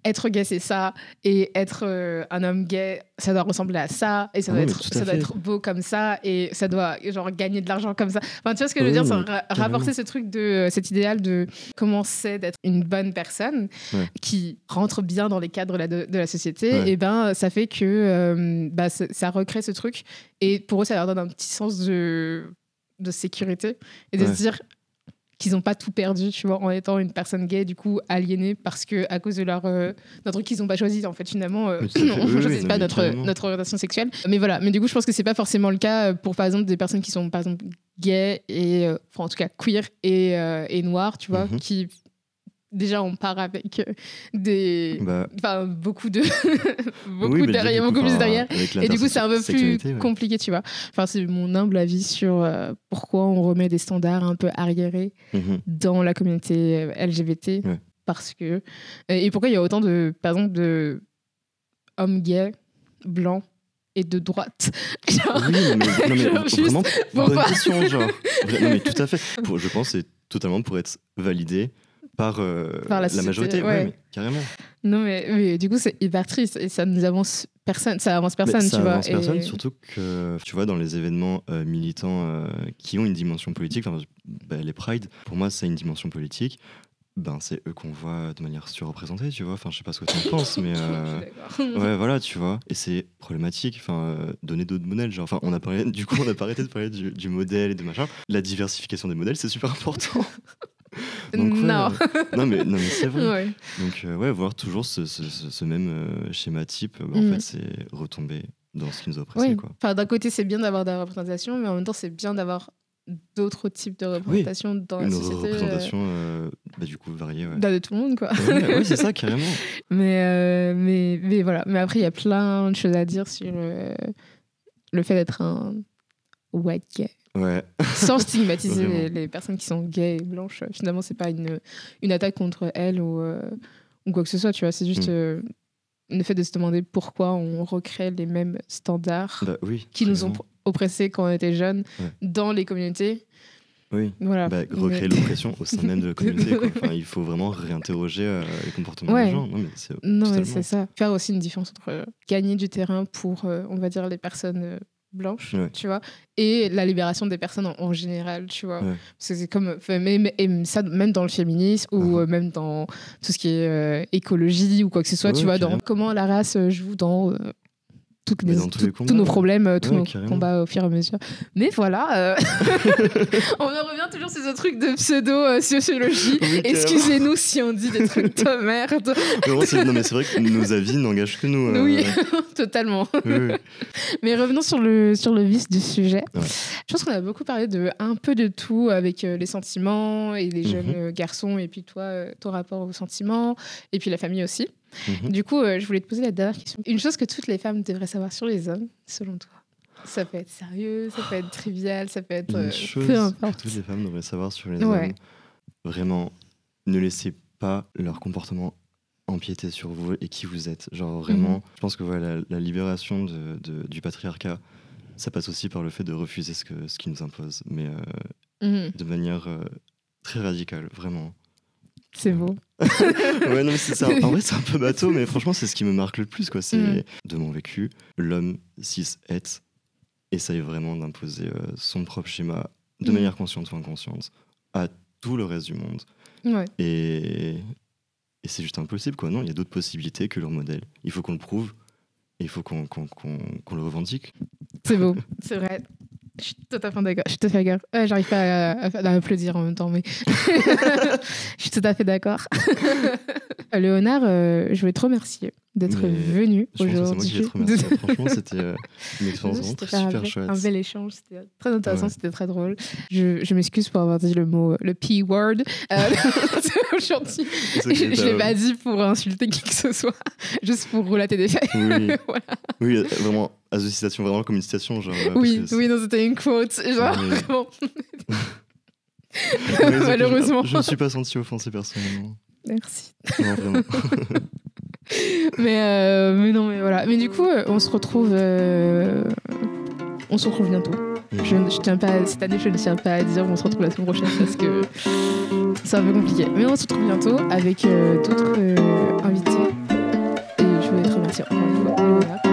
être gay c'est ça. Et être euh, un homme gay ça doit ressembler à ça. Et ça Ah doit oui, être ça doit beau comme ça. Et ça doit genre gagner de l'argent comme ça. Enfin tu vois ce que je veux Oui, dire? Mais ra- rapporter ce truc de euh, cet idéal de comment c'est d'être une bonne personne Ouais. qui rentre bien dans les cadres la- de, de la société Ouais. et ben ça fait que euh, bah, ça, ça recrée ce truc. Et pour eux ça leur donne un petit sens de de sécurité et de Ouais. se dire qu'ils n'ont pas tout perdu, tu vois, en étant une personne gay, du coup, aliénée, parce que à cause de leur euh, d'un truc qu'ils n'ont pas choisi, en fait, finalement, euh, on ne oui, choisit pas notre, notre orientation sexuelle. Mais voilà, mais du coup, je pense que c'est pas forcément le cas pour, par exemple, des personnes qui sont, par exemple, gays et, euh, enfin, en tout cas, queer et, euh, et noires, tu vois, Mhm. qui déjà on part avec euh, des Bah, enfin beaucoup de beaucoup oui, derrière beaucoup plus derrière et du coup, c'est un peu plus ouais. compliqué, tu vois. Enfin, c'est mon humble avis sur euh, pourquoi on remet des standards un peu arriérés Mhm. dans la communauté euh, LGBT. Ouais. Parce que. Et pourquoi il y a autant de, par exemple, de hommes gays, blancs et de droite? Genre, Oui, mais, non, mais Genre, juste vraiment, bonne question, genre. Non, mais tout à fait. Je pense que c'est totalement pour être validé par, euh, Par la majorité. ouais. carrément. Non, mais, mais du coup, c'est hyper triste et ça nous avance personne. Ça avance personne, Mais ça tu vois. avance personne, et- surtout que, tu vois, dans les événements euh, militants euh, qui ont une dimension politique, enfin, bah, les Pride, pour moi, c'est une dimension politique. Ben, c'est eux qu'on voit de manière surreprésentée, tu vois. Enfin, je sais pas ce que tu en penses, mais. Euh. Ouais, voilà, tu vois. Et c'est problématique. Enfin, euh, donner d'autres modèles. Genre, enfin, on a parlé, du coup, on a pas arrêté de parler du, du modèle et de machin. La diversification des modèles, c'est super important. Donc, ouais, non. euh, non, mais, non, mais c'est vrai. Ouais. Donc, euh, ouais, voir toujours ce, ce- ce- ce même euh, schéma type, bah, en Mm. fait, c'est retomber dans ce qui nous a oppressés, Oui. quoi. Enfin, d'un côté, c'est bien d'avoir de la représentation, mais en même temps, c'est bien d'avoir d'autres types de représentation dans la Une société. euh, représentation, bah, du coup, variée, ouais. dans de tout le monde, quoi. ouais, c'est ça, carrément. Mais, mais, mais voilà. Mais après, il y a plein de choses à dire sur euh, le fait d'être un white gay. Ouais. Sans stigmatiser les, les personnes qui sont gays et blanches. Finalement, c'est pas une, une attaque contre elles ou, euh, ou quoi que ce soit, tu vois. C'est juste Mm. euh, le fait de se demander pourquoi on recrée les mêmes standards Bah oui. qui nous ont oppressés quand on était jeunes Ouais. dans les communautés. Oui. Voilà. Bah, recréer Mais- l'oppression au sein même de la communauté. Quoi. Enfin, il faut vraiment réinterroger euh, les comportements Ouais. des gens. Non, mais c'est totalement. ça. Faire aussi une différence entre euh, gagner du terrain pour, euh, on va dire, les personnes Ouais. tu vois, et la libération des personnes en, en général, tu vois. Ouais. Parce que c'est comme, même, et ça, même dans le féminisme ou Mhm. euh, même dans tout ce qui est euh, écologie ou quoi que ce soit, Ouais, tu vois, dans comment la race euh, joue dans. euh, toutes tous combats, nos problèmes, euh, tous Ouais, nos carrément. combats au fur et à mesure. Mais voilà, euh, on en revient toujours sur ce truc de pseudo-sociologie. Oui, carrément. Excusez-nous si on dit des trucs de merde. Non, mais c'est vrai que nos avis n'engagent que nous. euh, Oui, totalement. oui, oui. Mais revenons sur le, sur le vif du sujet. Ouais. Je pense qu'on a beaucoup parlé de un peu de tout avec euh, les sentiments et les Mhm. jeunes euh, garçons et puis toi, euh, ton rapport aux sentiments et puis la famille aussi. Mhm. Du coup, euh, je voulais te poser la dernière question. Une chose que toutes les femmes devraient savoir sur les hommes, selon toi Ça peut être sérieux, ça peut être trivial, ça peut être... Une euh, chose peu que importe. toutes les femmes devraient savoir sur les Ouais. hommes, vraiment, ne laissez pas leur comportement empiéter sur vous et qui vous êtes. Genre vraiment, Mhm. je pense que voilà, la, la libération de, de- du patriarcat, ça passe aussi par le fait de refuser ce, que, ce qui nous impose, mais euh, Mhm, de manière euh, très radicale, vraiment. C'est beau. ouais, non, c'est ça. En vrai, c'est un peu bateau, mais franchement, c'est ce qui me marque le plus, quoi. C'est Mhm. de mon vécu, l'homme cis est essaye vraiment d'imposer euh, son propre schéma de Mhm. manière consciente ou inconsciente à tout le reste du monde. Ouais. Et, et c'est juste impossible, quoi. Non, il y a d'autres possibilités que leur modèle. Il faut qu'on le prouve et il faut qu'on qu'on- qu'on le revendique. C'est beau, c'est vrai. Je suis tout à fait d'accord. Je suis tout à fait J'arrive pas à, applaudir en même temps, mais je suis tout à fait d'accord. Léonard, euh, je voulais te remercier d'être venu aujourd'hui. Franchement, c'était euh, une expérience vraiment C'était très un super chouette. Un bel échange, c'était très intéressant, Ouais. c'était très drôle. Je, je m'excuse pour avoir dit le mot, le P-word euh, aujourd'hui. Je, je l'ai pas dit pour insulter qui que ce soit, juste pour relater des faits. Oui, Voilà. oui, euh, vraiment, citation, vraiment comme une citation. Genre, euh, Oui, oui, non, c'était une quote. Genre, vraiment. Malheureusement. Je ne me suis pas senti offensé personnellement. Merci. Non, vraiment. Mais, euh, mais non, mais voilà. Mais du coup, euh, on se retrouve. euh, on se retrouve bientôt. Je, je tiens pas, cette année, je ne tiens pas à dire on se retrouve la semaine prochaine parce que c'est un peu compliqué. Mais on se retrouve bientôt avec euh, d'autres invités. Et je voulais te remercier encore une fois.